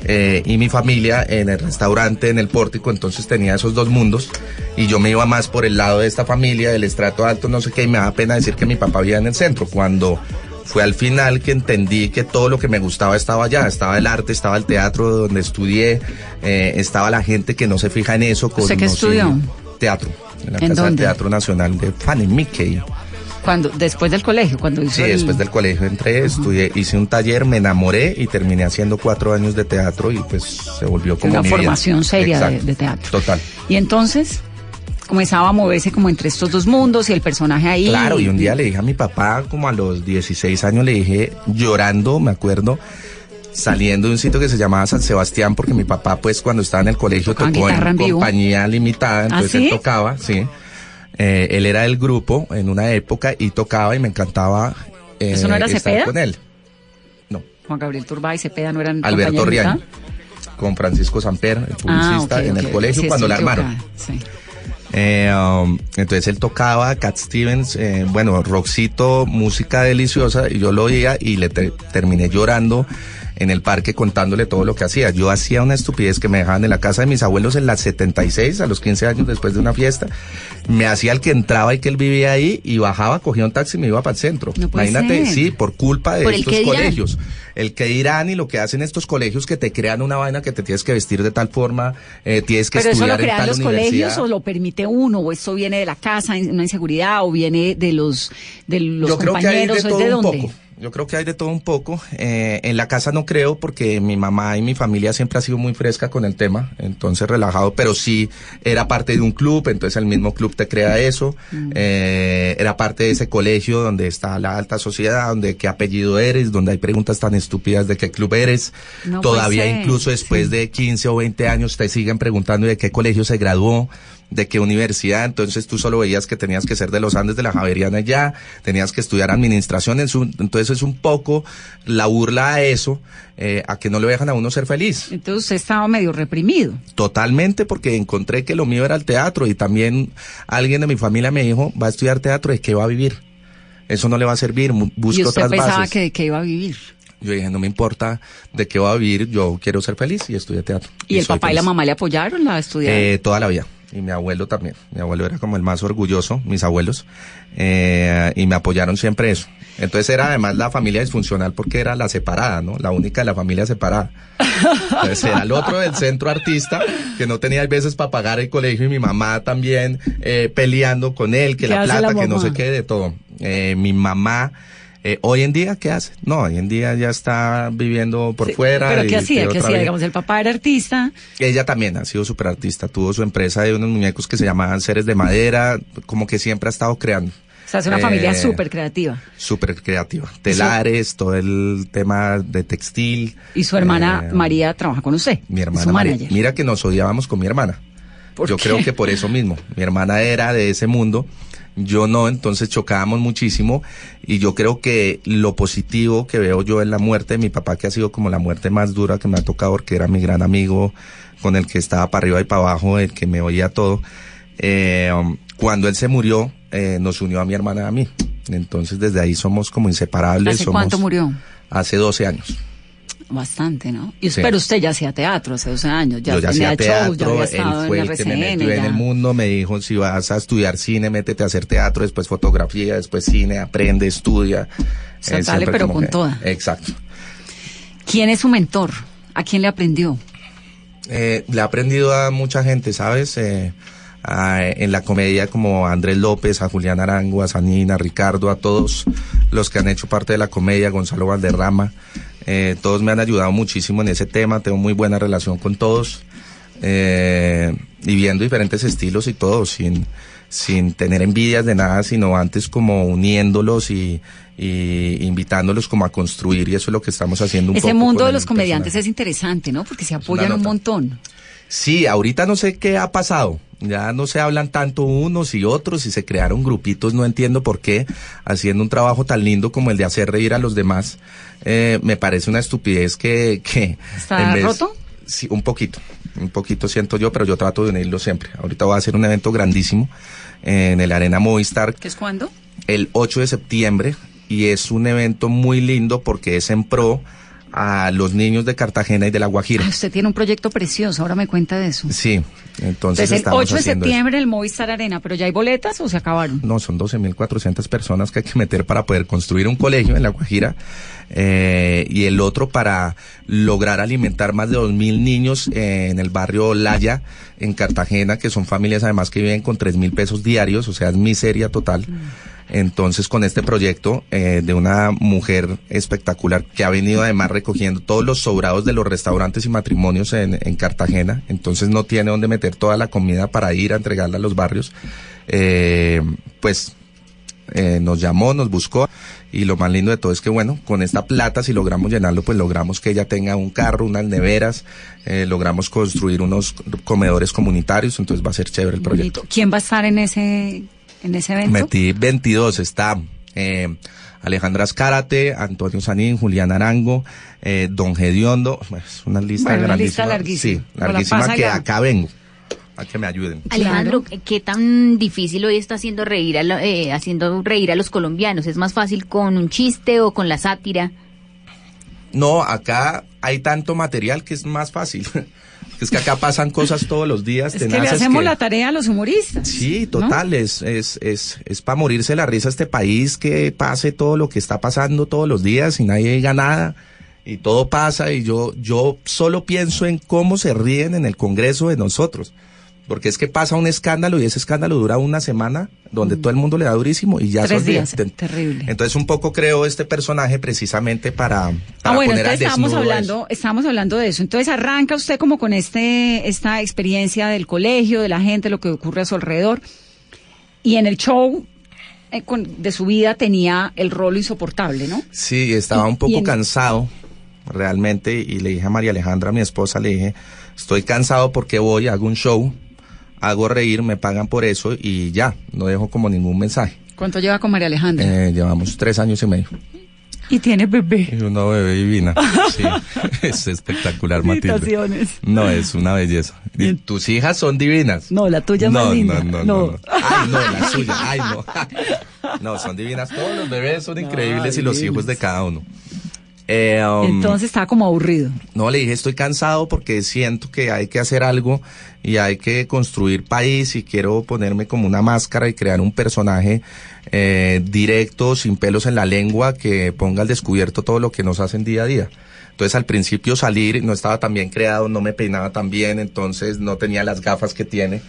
eh, y mi familia en el restaurante, en el pórtico, entonces tenía esos dos mundos y yo me iba más por el lado de esta familia, del estrato alto, no sé qué, y me da pena decir que mi papá vivía en el centro, cuando fue al final que entendí que todo lo que me gustaba estaba allá, estaba el arte, estaba el teatro donde estudié, eh, estaba la gente que no se fija en eso. Con, ¿Usted qué no sé, estudió? Teatro, en la ¿En Casa del? Teatro Nacional de Fanny Mickey. Cuando, después del colegio, cuando hizo Sí, el- después del colegio entré, estudié, hice un taller, me enamoré y terminé haciendo cuatro años de teatro y pues se volvió como una mi vida. formación seria de teatro. Total. Y entonces comenzaba a moverse como entre estos dos mundos y el personaje ahí. Claro, y un día le dije a mi papá, como a los 16 años, le dije, llorando, me acuerdo, saliendo de un sitio que se llamaba San Sebastián, porque mi papá, pues, cuando estaba en el colegio, Tocaba tocó en compañía limitada, ¿Ah, entonces sí? él tocaba, sí. Eh, él era del grupo en una época y tocaba y me encantaba eh, ¿Eso no era estar Cepeda? con él. Juan Gabriel Turbay y Cepeda no eran Alberto Riaño, con Francisco Samper, el publicista, Ah, ok, en el colegio Sí, cuando la armaron. sí. Eh, um, entonces él tocaba Cat Stevens, eh, bueno, rockcito, música deliciosa, y yo lo oía y le te- terminé llorando en el parque contándole todo lo que hacía. Yo hacía una estupidez que me dejaban en la casa de mis abuelos en las 76, a los 15 años después de una fiesta. Me hacía el que entraba y que él vivía ahí y bajaba, cogía un taxi y me iba para el centro. No Imagínate, ser. sí, por culpa de Por el estos dirán. colegios. El que dirán y lo que hacen estos colegios que te crean una vaina que te tienes que vestir de tal forma, eh, tienes que Pero eso lo estudiar en crean tal los colegios o lo permite uno o esto viene de la casa, una inseguridad o viene de los de los Yo creo que hay de compañeros todo es de un dónde. poco. Yo creo que hay de todo un poco. Eh, en la casa no creo porque mi mamá y mi familia siempre ha sido muy fresca con el tema, entonces relajado, pero sí era parte de un club, entonces el mismo club te crea eso. Mm. Eh, era parte de ese colegio donde está la alta sociedad, donde qué apellido eres, donde hay preguntas tan estúpidas de qué club eres. No Todavía incluso después de 15 o 20 años te siguen preguntando de qué colegio se graduó. De qué universidad, entonces tú solo veías que tenías que ser de los Andes de la Javeriana ya, tenías que estudiar administración, en su, entonces es un poco la burla a eso, eh, a que no le dejan a uno ser feliz. Entonces estaba medio reprimido. Totalmente, porque encontré que lo mío era el teatro y también alguien de mi familia me dijo, va a estudiar teatro, ¿de qué va a vivir? Eso no le va a servir, busco ¿Y usted otras pensaba bases. que de qué iba a vivir? Yo dije, no me importa de qué va a vivir, yo quiero ser feliz y estudié teatro. ¿Y, el papá y la mamá le apoyaron la estudiar? Eh, toda la vida. Y mi abuelo también. Mi abuelo era como el más orgulloso, mis abuelos. eh, y me apoyaron siempre eso. Entonces era además la familia disfuncional porque era la separada, ¿no? La única de la familia separada. Entonces era el otro del centro artista que no tenía veces para pagar el colegio y mi mamá también eh, peleando con él, que ¿Qué la plata, la que no sé qué, de todo. Eh, mi mamá... eh, hoy en día, ¿qué hace? No, hoy en día ya está viviendo por Sí, fuera. ¿Pero qué hacía? ¿Qué hacía? Digamos, el papá era artista. Ella también ha sido súper artista. Tuvo su empresa de unos muñecos que se llamaban Seres de Madera. Como que siempre ha estado creando. O sea, es una Eh, familia súper creativa. Súper creativa. Telares, todo el tema de textil. Y su hermana Eh, María trabaja con usted. Mi hermana Su María. Mira que nos odiábamos con mi hermana. ¿Por Yo qué? creo que por eso mismo. Mi hermana era de ese mundo. Yo no, entonces chocábamos muchísimo y yo creo que lo positivo que veo yo en la muerte de mi papá, que ha sido como la muerte más dura que me ha tocado, porque era mi gran amigo, con el que estaba para arriba y para abajo, el que me oía todo. Eh, um, cuando él se murió, eh, nos unió a mi hermana y a mí. Entonces desde ahí somos como inseparables. ¿Hace somos- cuánto murió? Hace 12 años. Bastante, ¿no? Y, Sí. Pero usted ya hacía teatro hace 12 años. Ya yo ya hacía ya teatro, había él estado fue en el que me RCN. en ya. el mundo, me dijo, si vas a estudiar cine, métete a hacer teatro, después fotografía, después cine, aprende, estudia. sea, Él dale, siempre pero con que- toda. Exacto. ¿Quién es su mentor? ¿A quién le aprendió? Eh, le he aprendido a mucha gente, ¿sabes? Eh, a- en la comedia como a Andrés López, a Julián Arango, a Sanina, a Ricardo, a todos los que han hecho parte de la comedia, Gonzalo Valderrama, eh, todos me han ayudado muchísimo en ese tema, tengo muy buena relación con todos, eh, y viendo diferentes estilos y todo, sin, sin tener envidias de nada, sino antes como uniéndolos y, y invitándolos como a construir, y eso es lo que estamos haciendo un Ese poco mundo de los comediantes personaje. es interesante, ¿no? Porque se apoyan un montón. Sí, ahorita no sé qué ha pasado. Ya no se hablan tanto unos y otros y se crearon grupitos, no entiendo por qué, haciendo un trabajo tan lindo como el de hacer reír a los demás. Eh, me parece una estupidez que... que ¿Está en vez- roto? Sí, un poquito, un poquito siento yo, pero yo trato de unirlo siempre. Ahorita voy a hacer un evento grandísimo en el Arena Movistar ¿Qué es cuándo? el 8 de septiembre y es un evento muy lindo porque es en pro a los niños de Cartagena y de La Guajira. Usted tiene un proyecto precioso, ahora me cuenta de eso. Sí, entonces, Entonces, el estamos 8 de haciendo eso. septiembre el Movistar Arena, pero ya hay boletas o se acabaron. No, son 12.400 personas que hay que meter para poder construir un colegio en La Guajira eh, y el otro para lograr alimentar más de 2.000 niños eh, en el barrio Laya, en Cartagena, que son familias además que viven con 3.000 pesos diarios, o sea, es miseria total. Entonces, con este proyecto eh, de una mujer espectacular que ha venido además recogiendo todos los sobrados de los restaurantes y matrimonios en, en Cartagena, entonces no tiene dónde meter toda la comida para ir a entregarla a los barrios, eh, pues eh, nos llamó, nos buscó y lo más lindo de todo es que bueno, con esta plata si logramos llenarlo, pues logramos que ella tenga un carro, unas neveras, eh, logramos construir unos comedores comunitarios, entonces va a ser chévere el proyecto. ¿Quién va a estar en ese, en ese evento? Metí 22, está eh, Alejandra Escárate, Antonio Sanín, Julián Arango, eh, Don Gediondo, es una lista Bueno, una grandísima. lista larguísima. Sí, la larguísima pasa que ya. acá vengo, a que me ayuden. Alejandro, ¿qué tan difícil hoy está haciendo reír a, lo- eh, haciendo reír a los colombianos? ¿Es más fácil con un chiste o con la sátira? No, acá hay tanto material que es más fácil. es que acá pasan cosas todos los días. Es que le hacemos que- la tarea a los humoristas. Sí, total, es, es, es, es para morirse la risa este país que pase todo lo que está pasando todos los días y nadie diga nada y todo pasa y yo, yo solo pienso en cómo se ríen en el Congreso de nosotros. Porque es que pasa un escándalo y ese escándalo dura una semana donde todo el mundo le da durísimo y ya se Tres días, terrible. Entonces un poco creo este personaje precisamente para, Ah, para bueno, poner al entonces estábamos hablando, estábamos hablando de eso. Entonces arranca usted como con este, esta experiencia del colegio, de la gente, lo que ocurre a su alrededor. Y en el show eh, con- de su vida tenía el rol insoportable, ¿no? Sí, estaba un poco en- cansado realmente y le dije a María Alejandra, mi esposa, le dije, estoy cansado porque voy, hago un show, hago reír, me pagan por eso y ya, no dejo como ningún mensaje. ¿Cuánto lleva con María Alejandra? Eh, llevamos tres años y medio. Y tiene bebé. Y una bebé divina. Sí, es espectacular, Matilde. No, es una belleza. Y tus hijas son divinas. No, la tuya es no, más linda. No, no, no, no. Ay, no, la suya. Ay, no. No, son divinas. Todos los bebés son increíbles y los hijos de cada uno. Eh, um, Entonces estaba como aburrido. No, le dije, estoy cansado porque siento que hay que hacer algo y hay que construir país y quiero ponerme como una máscara y crear un personaje eh, directo, sin pelos en la lengua, que ponga al descubierto todo lo que nos hacen día a día. Entonces al principio salir no estaba tan bien creado, no me peinaba tan bien, entonces no tenía las gafas que tiene.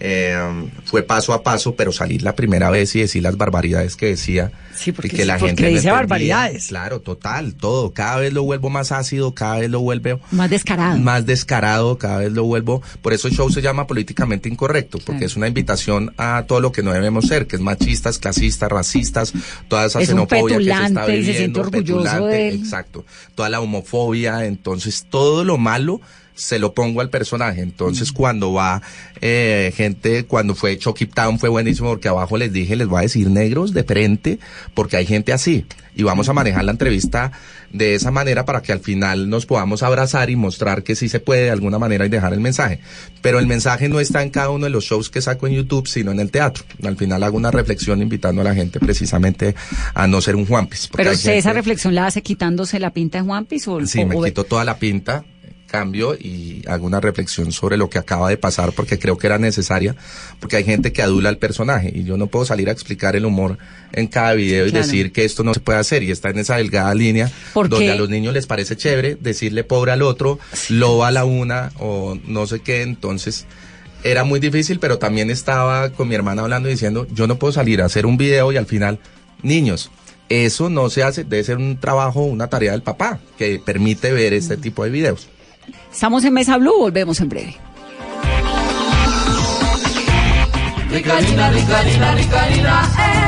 Eh, fue paso a paso, pero salir la primera vez y decir las barbaridades que decía. Sí, porque, y que la porque gente dice barbaridades. Claro, total, todo. Cada vez lo vuelvo más ácido, cada vez lo vuelvo más descarado. Más descarado, cada vez lo vuelvo. Por eso el show se llama políticamente incorrecto, porque es una invitación a todo lo que no debemos ser, que es machistas, clasistas, racistas, toda esa es xenofobia que se está y se siente viviendo, orgulloso petulante, de él. exacto, toda la homofobia, entonces todo lo malo se lo pongo al personaje. Entonces, cuando va eh, gente, cuando fue Chucky Town fue buenísimo porque abajo les dije, les voy a decir negros de frente, porque hay gente así. Y vamos a manejar la entrevista de esa manera para que al final nos podamos abrazar y mostrar que sí se puede de alguna manera y dejar el mensaje. Pero el mensaje no está en cada uno de los shows que saco en YouTube, sino en el teatro. Al final hago una reflexión invitando a la gente precisamente a no ser un Juanpis. Pero usted gente- esa reflexión la hace quitándose la pinta de Juanpis o Sí, o- me quito toda la pinta, cambio y hago una reflexión sobre lo que acaba de pasar porque creo que era necesaria, porque hay gente que adula al personaje y yo no puedo salir a explicar el humor en cada video y Claro. decir que esto no se puede hacer y está en esa delgada línea ¿Por donde qué? a los niños les parece chévere decirle pobre al otro, loba a la una o no sé qué, entonces era muy difícil, pero también estaba con mi hermana hablando y diciendo, yo no puedo salir a hacer un video y al final, niños, eso no se hace, debe ser un trabajo, una tarea del papá que permite ver este tipo de videos. Estamos en Mesa Blue, volvemos en breve. Ricarina, Ricarina, Ricarina, la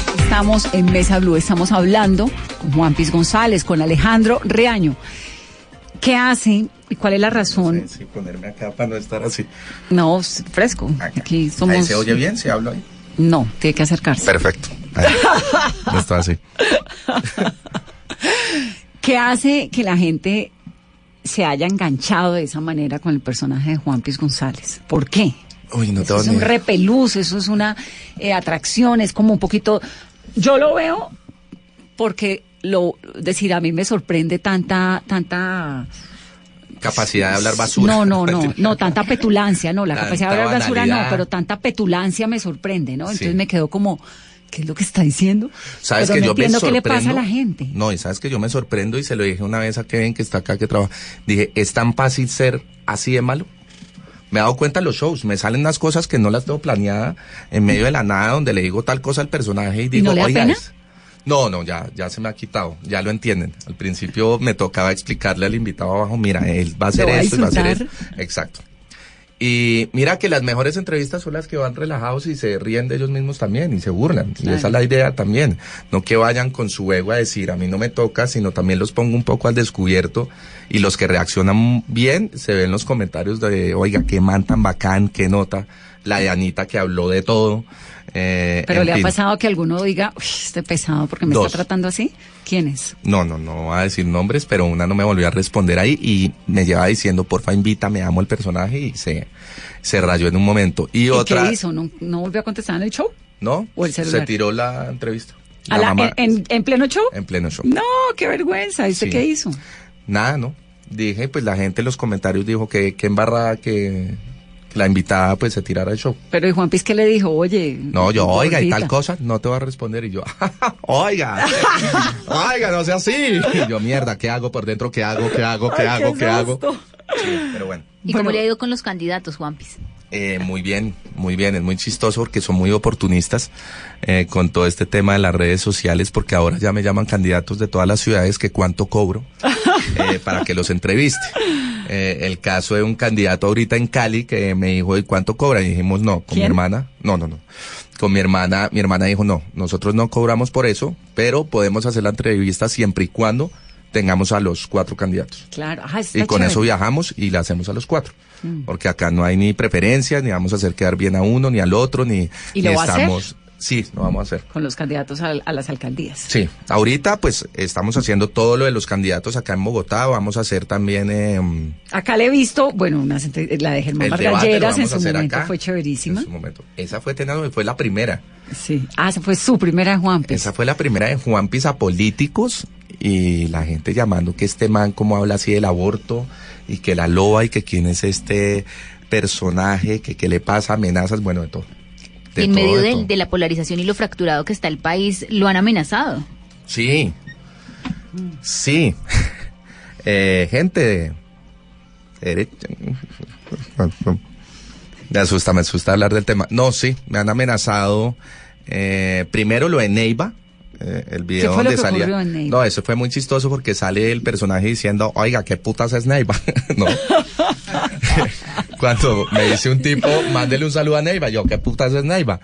Estamos en Mesa Blue, estamos hablando con Juan Piz González, con Alejandro Reaño. ¿Qué hace y cuál es la razón? Sí, ponerme acá para no estar así. No, es fresco. Aquí somos. Ahí se oye bien, se habla ahí. No, tiene que acercarse. Perfecto. Ahí. No está así. ¿Qué hace que la gente se haya enganchado de esa manera con el personaje de Juan Piz González? ¿Por qué? Uy, no Eso es un repelús, eso es una eh, atracción, es como un poquito. Yo lo veo porque lo decir a mí me sorprende tanta tanta Capacidad de hablar basura. no no no no tanta petulancia no la Tanta capacidad de hablar basura no pero tanta petulancia me sorprende no entonces Sí. me quedo como qué es lo que está diciendo ¿Sabes pero que no yo me entiendo qué le pasa a sorprendo? la gente No, y sabes que yo me sorprendo y se lo dije una vez a Kevin que está acá que trabaja. Dije, ¿es tan fácil ser así de malo? Me he dado cuenta en los shows, me salen unas cosas que no las tengo planeada en medio de la nada, donde le digo tal cosa al personaje y digo, no le da oiga, pena? es-". No, no, ya, ya se me ha quitado, ya lo entienden. Al principio me tocaba explicarle al invitado abajo, mira, él va a hacer esto y va a hacer esto. Exacto. Y mira que las mejores entrevistas son las que van relajados y se ríen de ellos mismos también y se burlan. Y esa es la idea también. No que vayan con su ego a decir, a mí no me toca, sino también los pongo un poco al descubierto. Y los que reaccionan bien se ven los comentarios de, oiga, qué man tan bacán, qué nota. La de Anita que habló de todo. Eh, pero le ha pasado que alguno diga "Uy, este pesado porque me Dos. está tratando así quién es No, no, no voy a decir nombres, pero una no me volvió a responder ahí y me lleva diciendo, porfa, invítame, amo el personaje y se, se rayó en un momento. Y, ¿Y otra, qué hizo no, no volvió a contestar en el show ¿no? ¿O el celular? Se tiró la entrevista. ¿A La la- mamá, en, en- en pleno show en pleno show. no qué vergüenza ¿y usted Sí. qué hizo Nada, ¿no? Dije, pues la gente en los comentarios dijo que, que embarrada que la invitada pues se tirara el show. pero y Juan Piz qué le dijo oye No, yo, oiga, y tal cosa, no te va a responder. Y yo, oiga, oiga, no sea así. Y yo, mierda, ¿qué hago por dentro? ¿Qué hago? ¿Qué hago? ¿Qué Ay, hago? qué ¿Qué hago? Sí, pero bueno. ¿Y cómo le ha ido con los candidatos, Juanpis? Eh, muy bien, muy bien, es muy chistoso porque son muy oportunistas eh, con todo este tema de las redes sociales porque ahora ya me llaman candidatos de todas las ciudades que cuánto cobro eh, para que los entreviste. El caso de un candidato ahorita en Cali que me dijo, ¿y cuánto cobra? Y dijimos, no, con mi hermana, no, no, no. Con mi hermana, mi hermana dijo, no, nosotros no cobramos por eso, pero podemos hacer la entrevista siempre y cuando tengamos a los cuatro candidatos. Claro, y con eso viajamos y le hacemos a los cuatro. Mm. Porque acá no hay ni preferencias, ni vamos a hacer quedar bien a uno, ni al otro, ni, ¿Y lo estamos. Sí, lo vamos a hacer. Con los candidatos a, las alcaldías. Sí, ahorita pues estamos haciendo todo lo de los candidatos acá en Bogotá, vamos a hacer también... Eh, acá le he visto, bueno, una, la de Germán Vargas en su momento fue chéverísima. En su momento. Esa fue fue la primera. Sí, ah, esa fue su primera en Juan Esa fue la primera de Juan a políticos y la gente llamando que este man como habla así del aborto y que la loba y que quién es este personaje, que qué le pasa, amenazas, bueno, de todo. En medio de, la polarización y lo fracturado que está el país, lo han amenazado. Sí, sí. eh, gente Me asusta, me asusta hablar del tema. No, sí, me han amenazado. Eh, primero lo de Neiva, eh, el video donde salía. No, eso fue muy chistoso porque sale el personaje diciendo, oiga, ¿qué putas es Neiva? no. Cuando me dice un tipo, mándele un saludo a Neiva, yo, ¿qué putas es Neiva?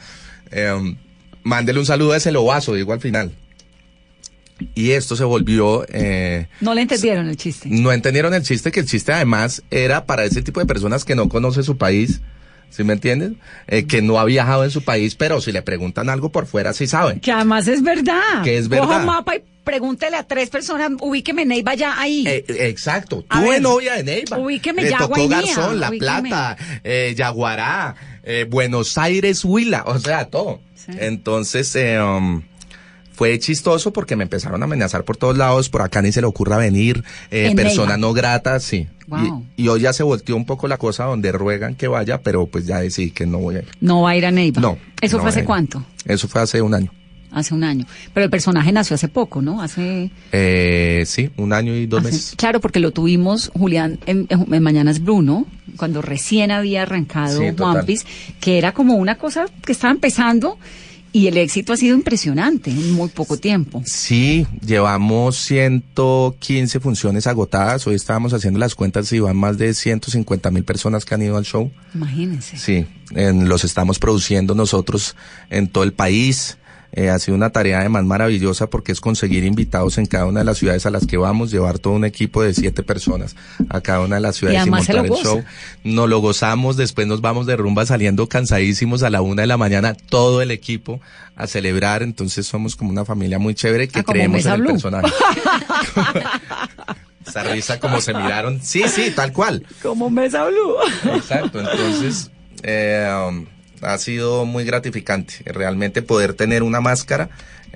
Eh, mándele un saludo a ese lobazo, digo al final. Y esto se volvió... Eh, no le entendieron el chiste. No entendieron el chiste, que el chiste además era para ese tipo de personas que no conoce su país ¿Sí me entiendes? Eh, que no ha viajado en su país, pero si le preguntan algo por fuera, sí sabe. Que además es verdad. Que es verdad. Coja un mapa y pregúntele a tres personas, ubíqueme Neiva ya ahí. Eh, exacto. En novia de Neiva. Ubíqueme Le ya tocó Garzón, La Plata, eh, Yaguará, eh, Buenos Aires, Huila, o sea, todo. Entonces, eh, um, fue chistoso porque me empezaron a amenazar por todos lados, por acá ni se le ocurra venir, eh, persona no grata, sí. Y, hoy ya se volteó un poco la cosa donde ruegan que vaya, pero pues ya decidí que no voy a ir. No va a ir a Neiva. No. ¿Eso fue hace cuánto? Eso fue hace un año. Hace un año. Pero el personaje nació hace poco, ¿no? Hace... Eh, sí, un año y dos meses. Claro, porque lo tuvimos, Julián, en, Mañanas Bruno, cuando recién había arrancado sí, que era como una cosa que estaba empezando y el éxito ha sido impresionante en muy poco tiempo. Sí, llevamos 115 funciones agotadas. Hoy estábamos haciendo las cuentas y van más de 150 mil personas que han ido al show. Imagínense. Sí, en, los estamos produciendo nosotros en todo el país. Eh, ha sido una tarea además maravillosa porque es conseguir invitados en cada una de las ciudades a las que vamos, llevar todo un equipo de siete personas a cada una de las ciudades y, montar el show. Nos lo gozamos, después nos vamos de rumba saliendo cansadísimos a la una de la mañana, todo el equipo a celebrar, entonces somos como una familia muy chévere que ah, creemos en el personaje. Esa risa como se miraron, sí, sí, tal cual. Como Mesa Blue. Exacto, entonces... Eh, um, ha sido muy gratificante realmente poder tener una máscara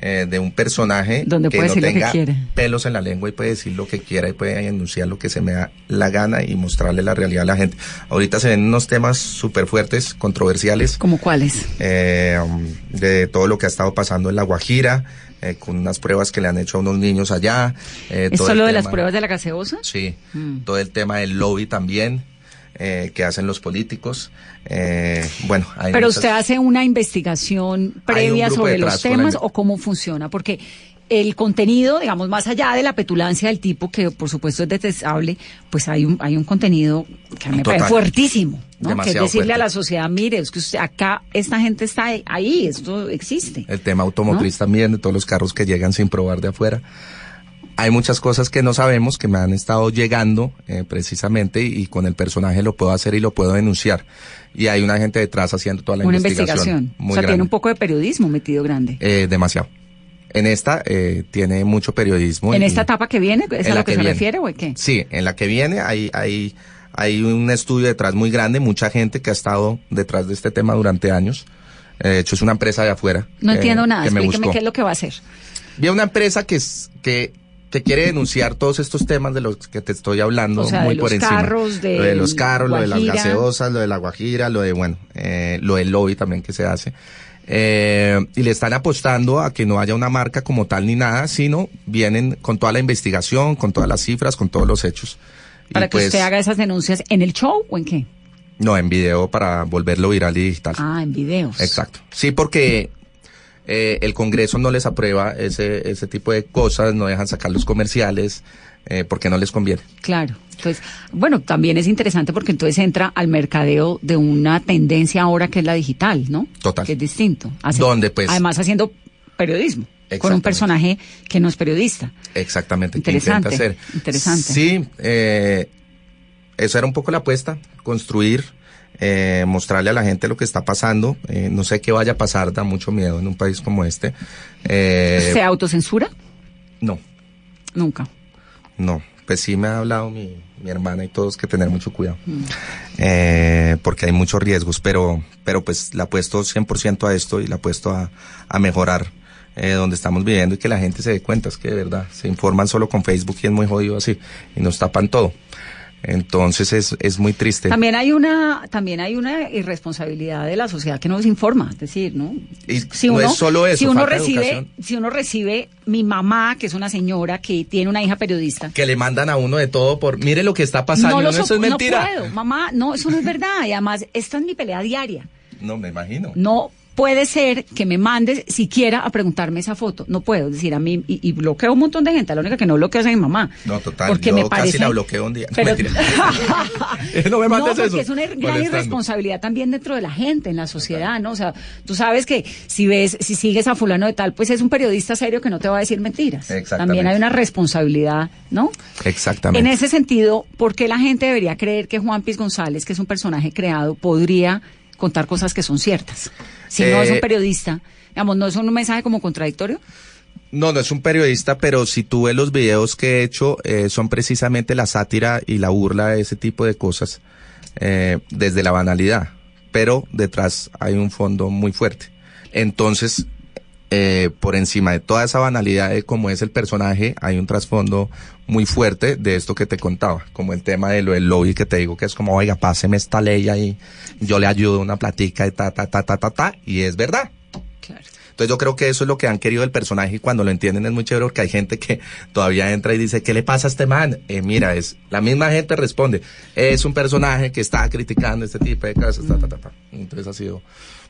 eh, de un personaje Donde que no tenga pelos en la lengua y puede decir lo que quiera y puede enunciar lo que se me da la gana y mostrarle la realidad a la gente. Ahorita se ven unos temas súper fuertes, controversiales. ¿Como cuáles? Eh, um, de todo lo que ha estado pasando en La Guajira, eh, con unas pruebas que le han hecho a unos niños allá. Eh, ¿Es solo de las pruebas de la gaseosa? Sí, mm. todo el tema del lobby también. Eh, que hacen los políticos. Eh, bueno, Pero usted hace una investigación previa sobre los temas o cómo funciona, porque el contenido, digamos, más allá de la petulancia del tipo, que por supuesto es detestable, pues hay un, hay un contenido que me parece fuertísimo, ¿no? que es decirle a la sociedad, mire, es que usted, acá esta gente está ahí, esto existe. El tema automotriz también, de todos los carros que llegan sin probar de afuera hay muchas cosas que no sabemos que me han estado llegando eh, precisamente y, con el personaje lo puedo hacer y lo puedo denunciar. Y hay una gente detrás haciendo toda la una investigación. o sea, tiene un poco de periodismo metido grande. Eh, demasiado. En esta eh, tiene mucho periodismo. ¿En esta etapa que viene? ¿Es a lo que, se refiere o qué? Sí, en la que viene hay, hay, hay un estudio detrás muy grande, mucha gente que ha estado detrás de este tema durante años. De hecho, es una empresa de afuera. No entiendo nada, explíqueme qué es lo que va a hacer. Vi una empresa que, es, que que quiere denunciar todos estos temas de los que te estoy hablando muy por encima. de lo de los carros, lo de las gaseosas, lo de la guajira, lo de, bueno, eh, lo del lobby también que se hace. Eh, y le están apostando a que no haya una marca como tal ni nada, sino vienen con toda la investigación, con todas las cifras, con todos los hechos. Para que pues usted haga esas denuncias en el show o en qué? No, en video para volverlo viral y digital. Ah, en videos. Exacto. Sí, porque eh, el Congreso no les aprueba ese, ese tipo de cosas, no dejan sacar los comerciales, eh, porque no les conviene. Claro. Entonces, bueno, también es interesante porque entonces entra al mercadeo de una tendencia ahora que es la digital, ¿no? Total. Que es distinto. Hace- Donde, pues- Además haciendo periodismo. Con un personaje que no es periodista. Exactamente. que Interesante. intenta hacer. Interesante. Sí, eh, esa era un poco la apuesta, construir, eh, mostrarle a la gente lo que está pasando. Eh, no sé qué vaya a pasar, da mucho miedo en un país como este. Eh, ¿Se autocensura? no, Nunca. no. Pues sí me ha hablado mi, mi hermana y todos que tener mucho cuidado. Mm. eh, porque hay muchos riesgos, pero, pero pues le apuesto 100% a esto y le apuesto a, a mejorar eh, donde estamos viviendo y que la gente se dé cuenta, es que de verdad se informan solo con Facebook y es muy jodido así y nos tapan todo. Entonces es, es muy triste. También hay una, también hay una irresponsabilidad de la sociedad que no nos informa, es decir, ¿no? Y Si no uno, es solo eso, si uno recibe, educación. si uno recibe mi mamá, que es una señora que tiene una hija periodista. Que le mandan a uno de todo por, mire lo que está pasando, no eso so- es mentira. No puedo, mamá, no, eso no es verdad. Y además, esta es mi pelea diaria. No, me imagino. No puede ser que me mandes siquiera a preguntarme esa foto. No puedo. Decir, a mí, y, y bloqueo un montón de gente. La única que no bloqueo es a mi mamá. No, total, Porque yo me casi parece- la bloqueo un día. Pero- no me mandes no, porque eso. es una gran Molestando. irresponsabilidad también dentro de la gente, en la sociedad, ¿no? O sea, tú sabes que si ves, si sigues a fulano de tal, pues es un periodista serio que no te va a decir mentiras. Exactamente. También hay una responsabilidad, ¿no? Exactamente. En ese sentido, ¿por qué la gente debería creer que Juan Piz González, que es un personaje creado, podría contar cosas que son ciertas? Si no es Eh, un periodista, digamos, ¿no es un mensaje como contradictorio? No, no es un periodista, pero si tú ves los videos que he hecho, eh, son precisamente la sátira y la burla de ese tipo de cosas, eh, desde la banalidad. Pero detrás hay un fondo muy fuerte. Entonces, eh, por encima de toda esa banalidad de cómo es el personaje, hay un trasfondo muy fuerte de esto que te contaba, como el tema de lo del lobby que te digo, que es como, oiga, páseme esta ley ahí, yo le ayudo una platica y ta, ta, ta, ta, ta, ta, y es verdad. Entonces yo creo que eso es lo que han querido el personaje y cuando lo entienden es muy chévere porque hay gente que todavía entra y dice, ¿qué le pasa a este man? Eh, mira, es la misma gente responde, es un personaje que está criticando este tipo de cosas, ta, ta, ta, ta. Entonces ha sido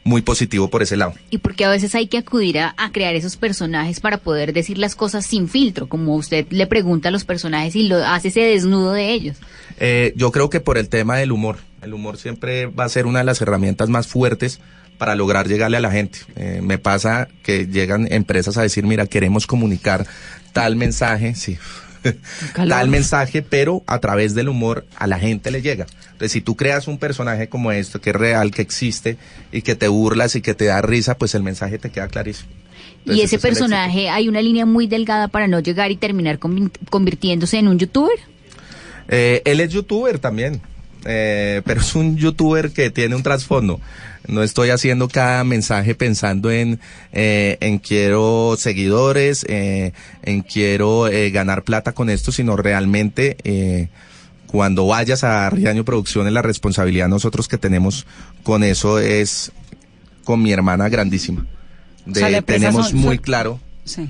muy positivo por ese lado. Y porque a veces hay que acudir a, a crear esos personajes para poder decir las cosas sin filtro, como usted le pregunta a los personajes y lo hace ese desnudo de ellos. Eh, yo creo que por el tema del humor, el humor siempre va a ser una de las herramientas más fuertes para lograr llegarle a la gente. Eh, me pasa que llegan empresas a decir, mira, queremos comunicar tal mensaje, sí, tal mensaje, pero a través del humor a la gente le llega. Entonces, si tú creas un personaje como esto, que es real, que existe, y que te burlas y que te da risa, pues el mensaje te queda clarísimo. y ese es personaje, hay una línea muy delgada para no llegar y terminar convi- convirtiéndose en un youtuber. Eh, él es youtuber también, eh, pero es un youtuber que tiene un trasfondo. No estoy haciendo cada mensaje pensando en, eh, en quiero seguidores, eh, en quiero eh, ganar plata con esto, sino realmente eh, cuando vayas a Riaño Producciones, la responsabilidad nosotros que tenemos con eso es con mi hermana grandísima. O sea, tenemos son- muy son- claro Sí.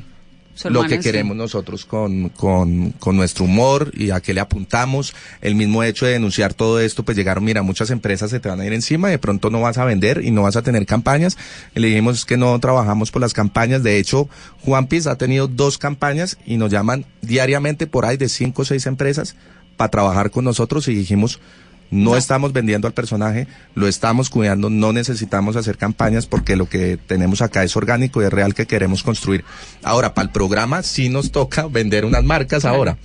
Lo que sí. queremos nosotros con, con, con nuestro humor y a qué le apuntamos. El mismo hecho de denunciar todo esto, pues llegaron, mira, muchas empresas se te van a ir encima, de pronto no vas a vender y no vas a tener campañas. Y le dijimos que no trabajamos por las campañas. De hecho, Juan Piz ha tenido dos campañas y nos llaman diariamente por ahí de cinco o seis empresas para trabajar con nosotros y dijimos, no, estamos vendiendo al personaje, lo estamos cuidando, no necesitamos hacer campañas porque lo que tenemos acá es orgánico y es real que queremos construir. Ahora, para el programa sí nos toca vender unas marcas ahora,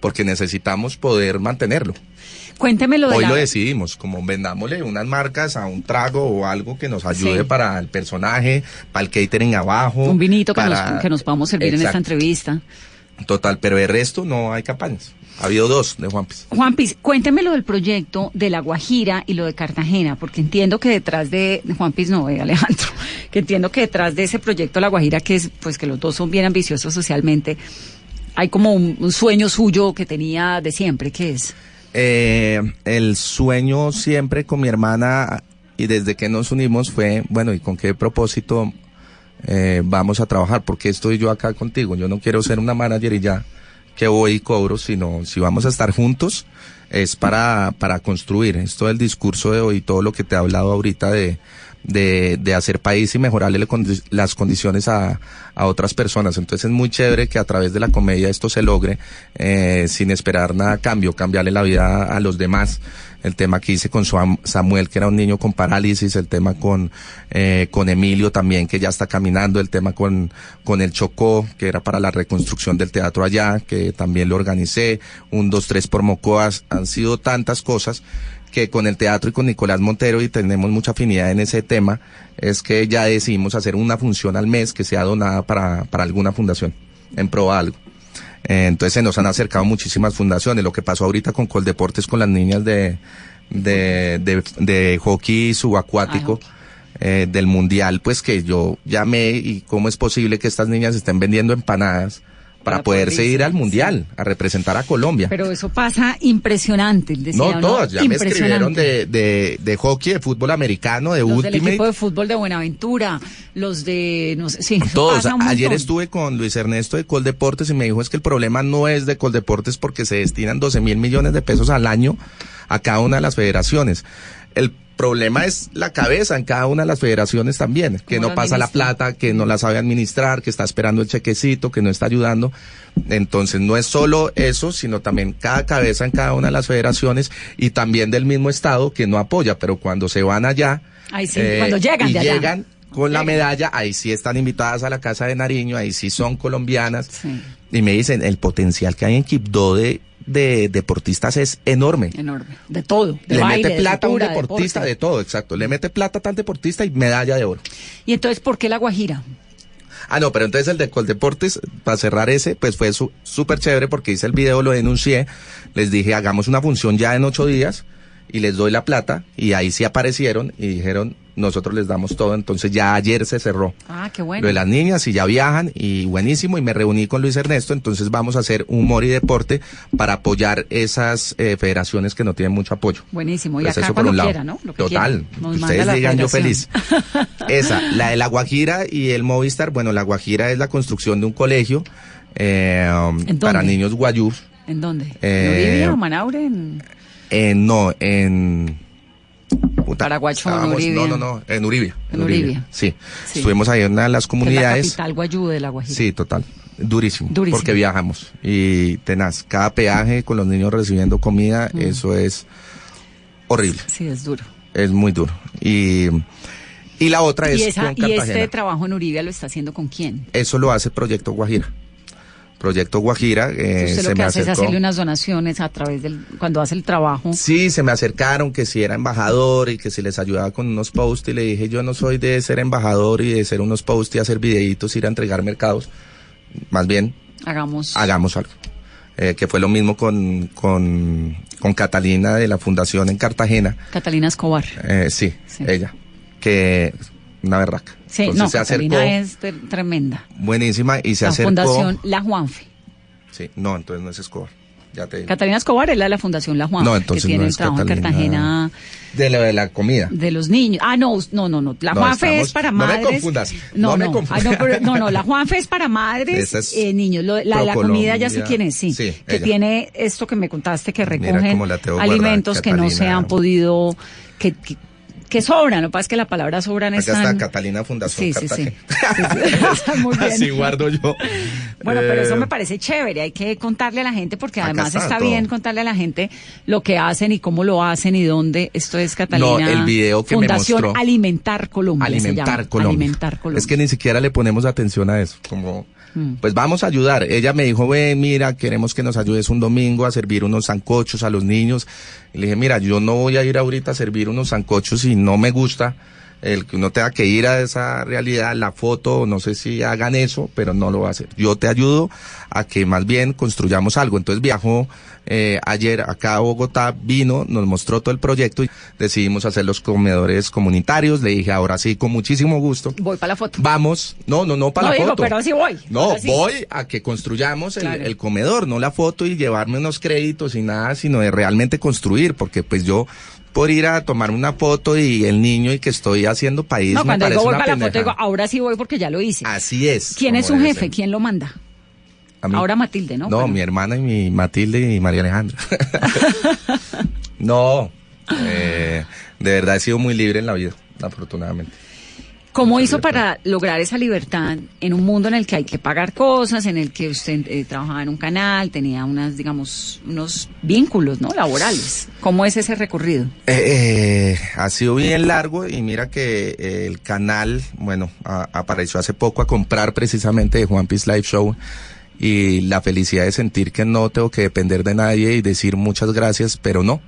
porque necesitamos poder mantenerlo. Cuénteme lo de Hoy la- lo decidimos, como vendámosle unas marcas a un trago o algo que nos ayude Sí. para el personaje, para el catering abajo. un vinito que, para- nos, que nos podamos servir en esta entrevista. Total, pero de resto no hay campañas. Ha habido dos de Juan Piz. Juan Piz, cuénteme lo del proyecto de La Guajira y lo de Cartagena, porque entiendo que detrás de Juan Piz, no, de Alejandro, que entiendo que detrás de ese proyecto La Guajira, que es, pues que los dos son bien ambiciosos socialmente, hay como un, un sueño suyo que tenía de siempre, ¿qué es? Eh, el sueño siempre con mi hermana y desde que nos unimos fue, bueno, ¿y con qué propósito eh, vamos a trabajar? Porque estoy yo acá contigo? Yo no quiero ser una manager y ya. Que voy y cobro, sino si vamos a estar juntos es para, para construir. Esto del discurso de hoy, todo lo que te he hablado ahorita de, de, hacer país y mejorarle las condiciones a, a otras personas. Entonces es muy chévere que a través de la comedia esto se logre eh, sin esperar nada cambio, cambiarle la vida a los demás. El tema que hice con Samuel, que era un niño con parálisis, el tema con, eh, con Emilio también, que ya está caminando, el tema con, con el Chocó, que era para la reconstrucción del teatro allá, que también lo organicé, un, dos, tres por Mocoas, han sido tantas cosas que con el teatro y con Nicolás Montero y tenemos mucha afinidad en ese tema, es que ya decidimos hacer una función al mes que sea donada para, para alguna fundación, en pro algo. Eh, entonces se nos han acercado muchísimas fundaciones. Lo que pasó ahorita con Coldeportes con las niñas de, de, de, de hockey subacuático. eh, del mundial, pues que yo llamé y cómo es posible que estas niñas estén vendiendo empanadas para, Para poderse poder ir al mundial, a representar a Colombia. Pero eso pasa impresionante. decía no, uno, todas, ya me escribieron de, de, de hockey, de fútbol americano, de Los del Ultimate. equipo de fútbol de Buenaventura, los de, no sé, sí, eso Todos. pasa un Ayer montón. estuve con Luis Ernesto de Coldeportes y me dijo es que el problema no es de Coldeportes porque se destinan 12 mil millones de pesos al año a cada una de las federaciones. El problema es la cabeza en cada una de las federaciones también, que ¿Cómo no pasa la plata, que no la sabe administrar, que está esperando el chequecito, que no está ayudando. Entonces no es solo eso, sino también cada cabeza en cada una de las federaciones y también del mismo estado que no apoya, pero cuando se van allá, Ay, sí, cuando llegan y de allá. llegan con la medalla, ahí sí están invitadas a la Casa de Nariño, ahí sí son colombianas. Y me dicen, el potencial que hay en Quibdó de, de deportistas es enorme. Enorme. De todo. De Le baile, mete de plata a un deportista, deporte. de todo, exacto. Le mete plata a tal deportista y medalla de oro. Y entonces, ¿por qué la Guajira? Ah, no, pero entonces el de Coldeportes, para cerrar ese, pues fue su- súper chévere porque hice el video, lo denuncié, les dije, hagamos una función ya en ocho días y les doy la plata y ahí sí aparecieron y dijeron, nosotros les damos todo, entonces ya ayer se cerró. Ah, qué bueno. Lo de las niñas y ya viajan y buenísimo y me reuní con Luis Ernesto, entonces vamos a hacer humor y deporte para apoyar esas eh, federaciones que no tienen mucho apoyo. Buenísimo. Y Pues acá eso por cuando un lado. quiera, ¿no? Lo que Total. Nos Ustedes digan yo feliz. Esa, la de la Guajira y el Movistar. Bueno, la Guajira es la construcción de un colegio eh, para niños guayús. ¿En dónde? ¿En Eh, o Manaure? En... En, no, en... puta, Uribia. No, no, no, en Uribia. En Uribia. Sí. Sí. Estuvimos ahí en una de las que es la comunidades. capital guayú de la Guajira. Sí, total. Durísimo, Durísimo. Porque viajamos. Y tenaz. Cada peaje con los niños recibiendo comida, Mm. eso es horrible. Sí, es duro. Es muy duro. Y, y la otra es ¿Y, esa- con y este trabajo en Uribia lo está haciendo con quién? Eso lo hace Proyecto Guajira. Proyecto Guajira eh, Usted se lo que me hace es hacerle unas donaciones a través del... Cuando hace el trabajo. Sí, se me acercaron que si era embajador y que si les ayudaba con unos posts y le dije yo no soy de ser embajador y de ser unos posts y hacer videitos, ir a entregar mercados. Más bien, Hagamos... hagamos algo. Eh, que fue lo mismo con, con, con Catalina de la Fundación en Cartagena. Catalina Escobar. Eh, sí, ella. Que una berraca. Sí, Entonces no, se acercó, es tre- tremenda. buenísima, y se la acercó. Fundación La Juanfe. Sí, no, entonces no es Escobar. Ya te. Catalina Escobar es la de la Fundación La Juanfe, No, entonces que tiene no el es en. Cartagena De lo de la comida. de los niños. Ah, no, no, no, no. La No, Juanfe estamos- es para no me madres. confundas, No, no me no. confundas. Ah, no, pero- no, no, la Juanfe es para madres, es eh, niños. Lo- la, la comida ya sé quién es, sí. Sí, que ella. tiene esto que me contaste, que recogen la alimentos que no se han podido, que, que, que sobran. Lo que pasa es que la palabra sobran Acá están... está Catalina Fundación Sí, sí, sí. Muy bien. Así guardo yo. Bueno, pero eso Eh, me parece chévere, hay que contarle a la gente porque además está bien contarle a la gente lo que hacen y cómo lo hacen y dónde. Esto es Catalina. No, el video que me Fundación mostró. Alimentar Colombia. Alimentar. Colombia. Alimentar Colombia. Es que ni siquiera le ponemos atención a eso. Como, Mm. pues vamos a ayudar. Ella me dijo, ve, mira, queremos que nos ayudes un domingo a servir unos zancochos a los niños. Y le dije, mira, yo no voy a ir ahorita a servir unos zancochos si no me gusta el que uno tenga que ir a esa realidad, la foto, no sé si hagan eso, pero no lo va a hacer. Yo te ayudo a que más bien construyamos algo. Entonces viajó eh, ayer acá a Bogotá, vino, nos mostró todo el proyecto y decidimos hacer los comedores comunitarios. Le dije, ahora sí, con muchísimo gusto. Voy para la foto. Vamos, no, no, no para no la digo, foto. pero sí voy. No, sí. voy a que construyamos el, Claro. el comedor, no la foto y llevarme unos créditos y nada, sino de realmente construir, porque pues yo por ir a tomar una foto y el niño y que estoy haciendo país No, me cuando digo voy para la foto, digo, ahora sí voy porque ya lo hice. Así es. ¿Quién es su jefe? ser. ¿Quién lo manda? Ahora Matilde, ¿no? No, mi hermana y mi Matilde y María Alejandra. no, eh, de verdad he sido muy libre en la vida, afortunadamente. ¿Cómo hizo para lograr esa libertad en un mundo en el que hay que pagar cosas, en el que usted eh, trabajaba en un canal, tenía unas, digamos, unos vínculos, ¿no? Laborales. ¿Cómo es ese recorrido? Eh, eh, ha sido bien largo y mira que eh, el canal, bueno, a- apareció hace poco a comprar precisamente de Juan Piece Live Show y la felicidad de sentir que no tengo que depender de nadie y decir muchas gracias, pero no.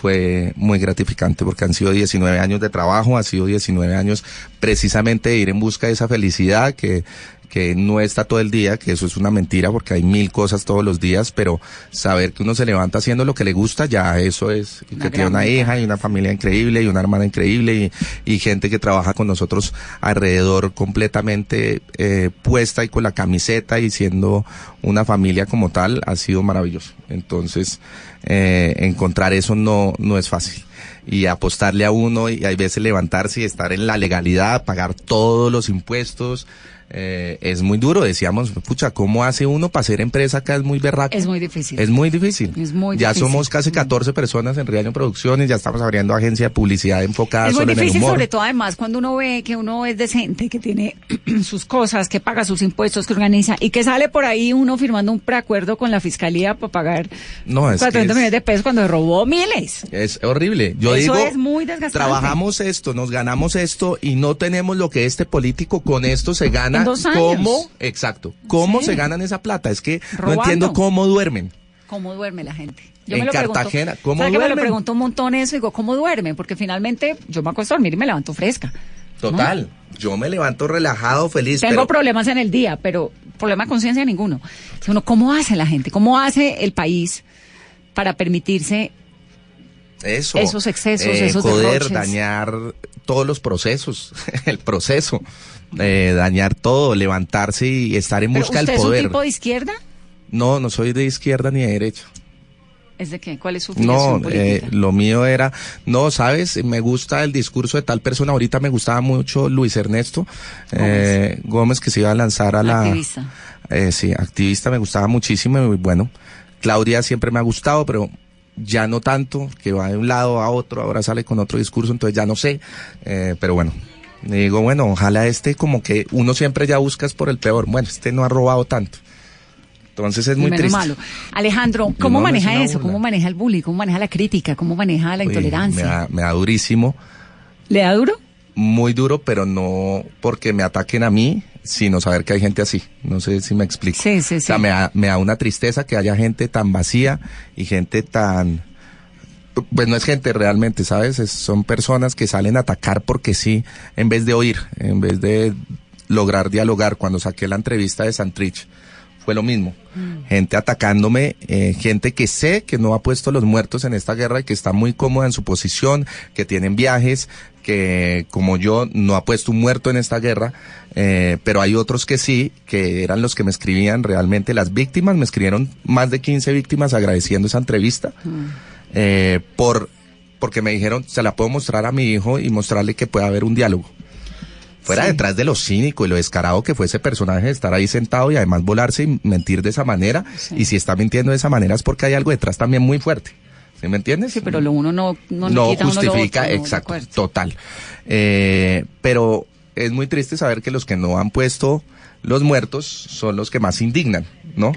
Fue muy gratificante porque han sido 19 años de trabajo, ha sido 19 años precisamente de ir en busca de esa felicidad que, que no está todo el día, que eso es una mentira porque hay mil cosas todos los días, pero saber que uno se levanta haciendo lo que le gusta, ya eso es, Una que tiene una hija y una familia increíble y una hermana increíble y, y gente que trabaja con nosotros alrededor completamente eh, puesta y con la camiseta y siendo una familia como tal, ha sido maravilloso. Entonces, eh, encontrar eso no, no es fácil. Y apostarle a uno y hay veces levantarse y estar en la legalidad, pagar todos los impuestos, eh, es muy duro. Decíamos, pucha, ¿cómo hace uno para ser empresa acá? Es muy berraco. Es muy difícil. Es muy difícil. Es muy ya difícil. somos casi 14 personas en Riaño Producciones, ya estamos abriendo agencia de publicidad enfocada es muy el difícil, humor. sobre todo además cuando uno ve que uno es decente, que tiene sus cosas, que paga sus impuestos, que organiza y que sale por ahí uno firmando un preacuerdo con la fiscalía para pagar No, es que 400 es- millones de pesos cuando robó miles. Es horrible. Yo Eso digo, es muy desgastante. trabajamos esto, nos ganamos esto y no tenemos lo que este político con esto se gana. En dos años. ¿Cómo? Exacto. ¿Cómo Sí. se ganan esa plata? Es que Robando. no entiendo cómo duermen. ¿Cómo duerme la gente? En Cartagena, ¿cómo ¿sabe que me lo pregunto un montón eso? Digo, ¿cómo duermen? Porque finalmente yo me acuesto a dormir y me levanto fresca. Total. Yo me levanto relajado, feliz. Tengo pero problemas en el día, pero problema de conciencia ninguno. Uno, ¿Cómo hace la gente? ¿Cómo hace el país para permitirse eso. esos excesos, eh, esos Poder derroches? dañar todos los procesos, el proceso. Eh, dañar todo, levantarse y estar en ¿Pero busca ¿Usted del es un poder. tipo de izquierda? No, no soy de izquierda ni de derecha. ¿Es de qué? ¿Cuál es su No, eh, lo mío era, no, sabes, me gusta el discurso de tal persona. Ahorita me gustaba mucho Luis Ernesto eh, Gómez, que se iba a lanzar a la. Activista. Eh, sí, activista, me gustaba muchísimo y bueno, Claudia siempre me ha gustado, pero ya no tanto, que va de un lado a otro, ahora sale con otro discurso, entonces ya no sé, eh, pero bueno. Digo, bueno, ojalá este como que uno siempre ya buscas por el peor. Bueno, este no ha robado tanto. Entonces es muy menos triste. malo. Alejandro, ¿cómo no, no es maneja eso? burla. ¿Cómo maneja el bullying? ¿Cómo maneja la crítica? ¿Cómo maneja la intolerancia? Me da, me da durísimo, ¿Le da duro? muy duro, pero no porque me ataquen a mí, sino saber que hay gente así. No sé si me explico. Sí, sí, O sea, me da, me da una tristeza que haya gente tan vacía y gente tan... Pues no es gente realmente, ¿sabes? Es- son personas que salen a atacar porque sí, en vez de oír, en vez de lograr dialogar. Cuando saqué la entrevista de Santrich, fue lo mismo. Gente atacándome, eh, gente que sé que no ha puesto los muertos en esta guerra y que está muy cómoda en su posición, que tienen viajes, que como yo no ha puesto un muerto en esta guerra, eh, pero hay otros que sí, que eran los que me escribían realmente las víctimas, me escribieron más de 15 víctimas agradeciendo esa entrevista, eh, por, porque me dijeron, se la puedo mostrar a mi hijo y mostrarle que puede haber un diálogo. Fuera Sí. detrás de lo cínico y lo descarado que fue ese personaje de estar ahí sentado y además volarse y mentir de esa manera. Y si está mintiendo de esa manera es porque hay algo detrás también muy fuerte. ¿Sí me entiendes? Sí, pero lo uno no, no, no quita a uno lo justifica, otro, exacto, total. Eh, pero es muy triste saber que los que no han puesto los muertos son los que más indignan, ¿no?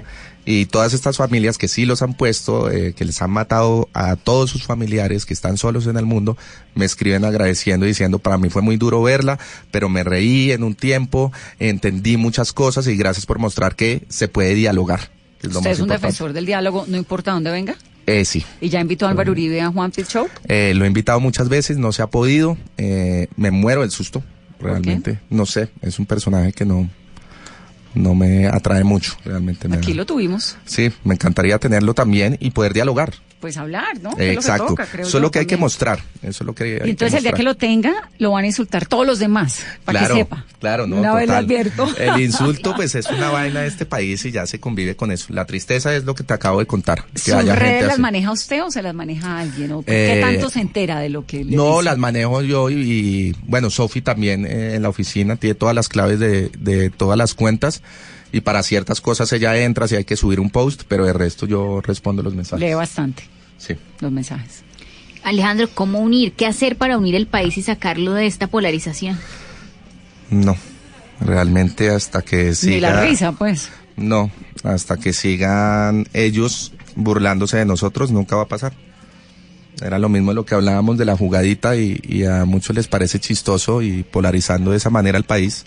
Y todas estas familias que sí los han puesto, eh, que les han matado a todos sus familiares que están solos en el mundo, me escriben agradeciendo, diciendo, para mí fue muy duro verla, pero me reí en un tiempo, entendí muchas cosas y gracias por mostrar que se puede dialogar. es ¿Usted es un importante. defensor del diálogo, no importa dónde venga? Eh, sí. ¿Y ya invitó a Álvaro Uribe a Juan Pit Show? Eh, lo he invitado muchas veces, no se ha podido. eh, me muero del susto, realmente. No sé, es un personaje que no, no me atrae mucho, realmente. me Aquí da- lo tuvimos. Sí, me encantaría tenerlo también y poder dialogar. Pues hablar, ¿no? Exacto. toca, creo Eso es lo que hay que mostrar. Eso es lo que hay Y entonces el día que lo tenga, lo van a insultar todos los demás, para claro, que sepa. Claro, no, Una vez total. advierto. El insulto, pues, es una vaina de este país y ya se convive con eso. La tristeza es lo que te acabo de contar. Que ¿Sus haya redes gente las así. maneja usted o se las maneja alguien? ¿O ¿Qué Eh, tanto se entera de lo que le No, las manejo yo y, y, bueno, Sofi también eh, en la oficina tiene todas las claves de, de todas las cuentas y para ciertas cosas ella entra si hay que subir un post, pero de resto yo respondo los mensajes. Leo bastante. Sí. Los mensajes. Alejandro, ¿cómo unir? ¿Qué hacer para unir el país y sacarlo de esta polarización? No, realmente hasta que siga... Ni la risa, pues. No, hasta que sigan ellos burlándose de nosotros, nunca va a pasar. Era lo mismo de lo que hablábamos de la jugadita y, y a muchos les parece chistoso y polarizando de esa manera al país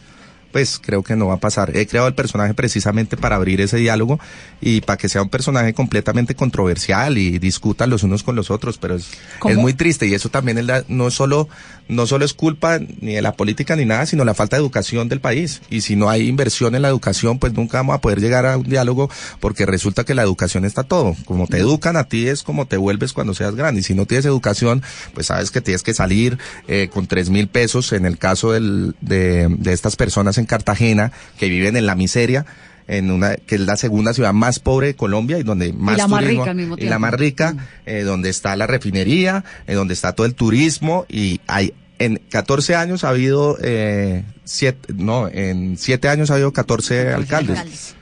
pues creo que no va a pasar. He creado el personaje precisamente para abrir ese diálogo y para que sea un personaje completamente controversial y discutan los unos con los otros, pero es, es muy triste y eso también es la, no solo no solo es culpa ni de la política ni nada, sino la falta de educación del país. Y si no hay inversión en la educación, pues nunca vamos a poder llegar a un diálogo porque resulta que la educación está todo. Como te educan a ti es como te vuelves cuando seas grande. Y si no tienes educación, pues sabes que tienes que salir eh, con tres mil pesos en el caso del, de, de estas personas en Cartagena que viven en la miseria en una que es la segunda ciudad más pobre de Colombia y donde más y la más turismo rica al mismo y la más rica eh, donde está la refinería eh, donde está todo el turismo y hay en 14 años ha habido eh, siete, no en 7 años ha habido 14 alcaldes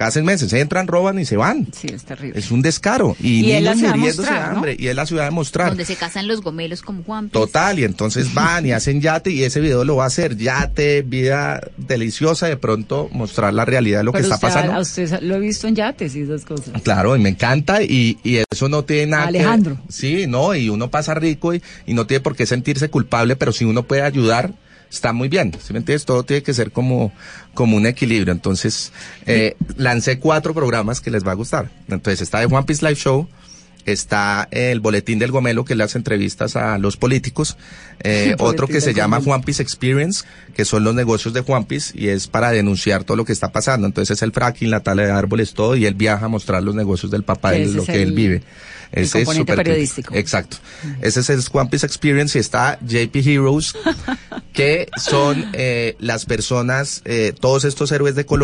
cada seis meses entran, roban y se van. Sí, es terrible. Es un descaro. Y, Y es la niños ciudad de muriéndose de hambre. Y es la ciudad de mostrar. Donde se casan los gomelos como Juan. Total, y entonces van y hacen yate y ese video lo va a hacer. Yate, vida deliciosa, de pronto mostrar la realidad de lo que está usted- pasando. A usted lo he visto en yates y esas cosas. Claro, y me encanta y, y eso no tiene nada que- Alejandro. sí, no, y uno pasa rico y, y no tiene por qué sentirse culpable, pero si uno puede ayudar, está muy bien. ¿Sí me entiendes? Todo tiene que ser como, como un equilibrio. Entonces, eh, lancé cuatro programas que les va a gustar. Entonces, está de One Piece Live Show, está el Boletín del Gomelo, que le hace entrevistas a los políticos, eh, otro que se llama. Juan Piece Experience, que son los negocios de Juan Piece, y es para denunciar todo lo que está pasando. Entonces, es el fracking, la tala de árboles, todo, y él viaja a mostrar los negocios del papá, de lo es que él vive. El Ese es componente súper periodístico. Exacto. Ese es el One Piece Experience y está JP Heroes, que son eh, las personas, eh, todos estos héroes de Colombia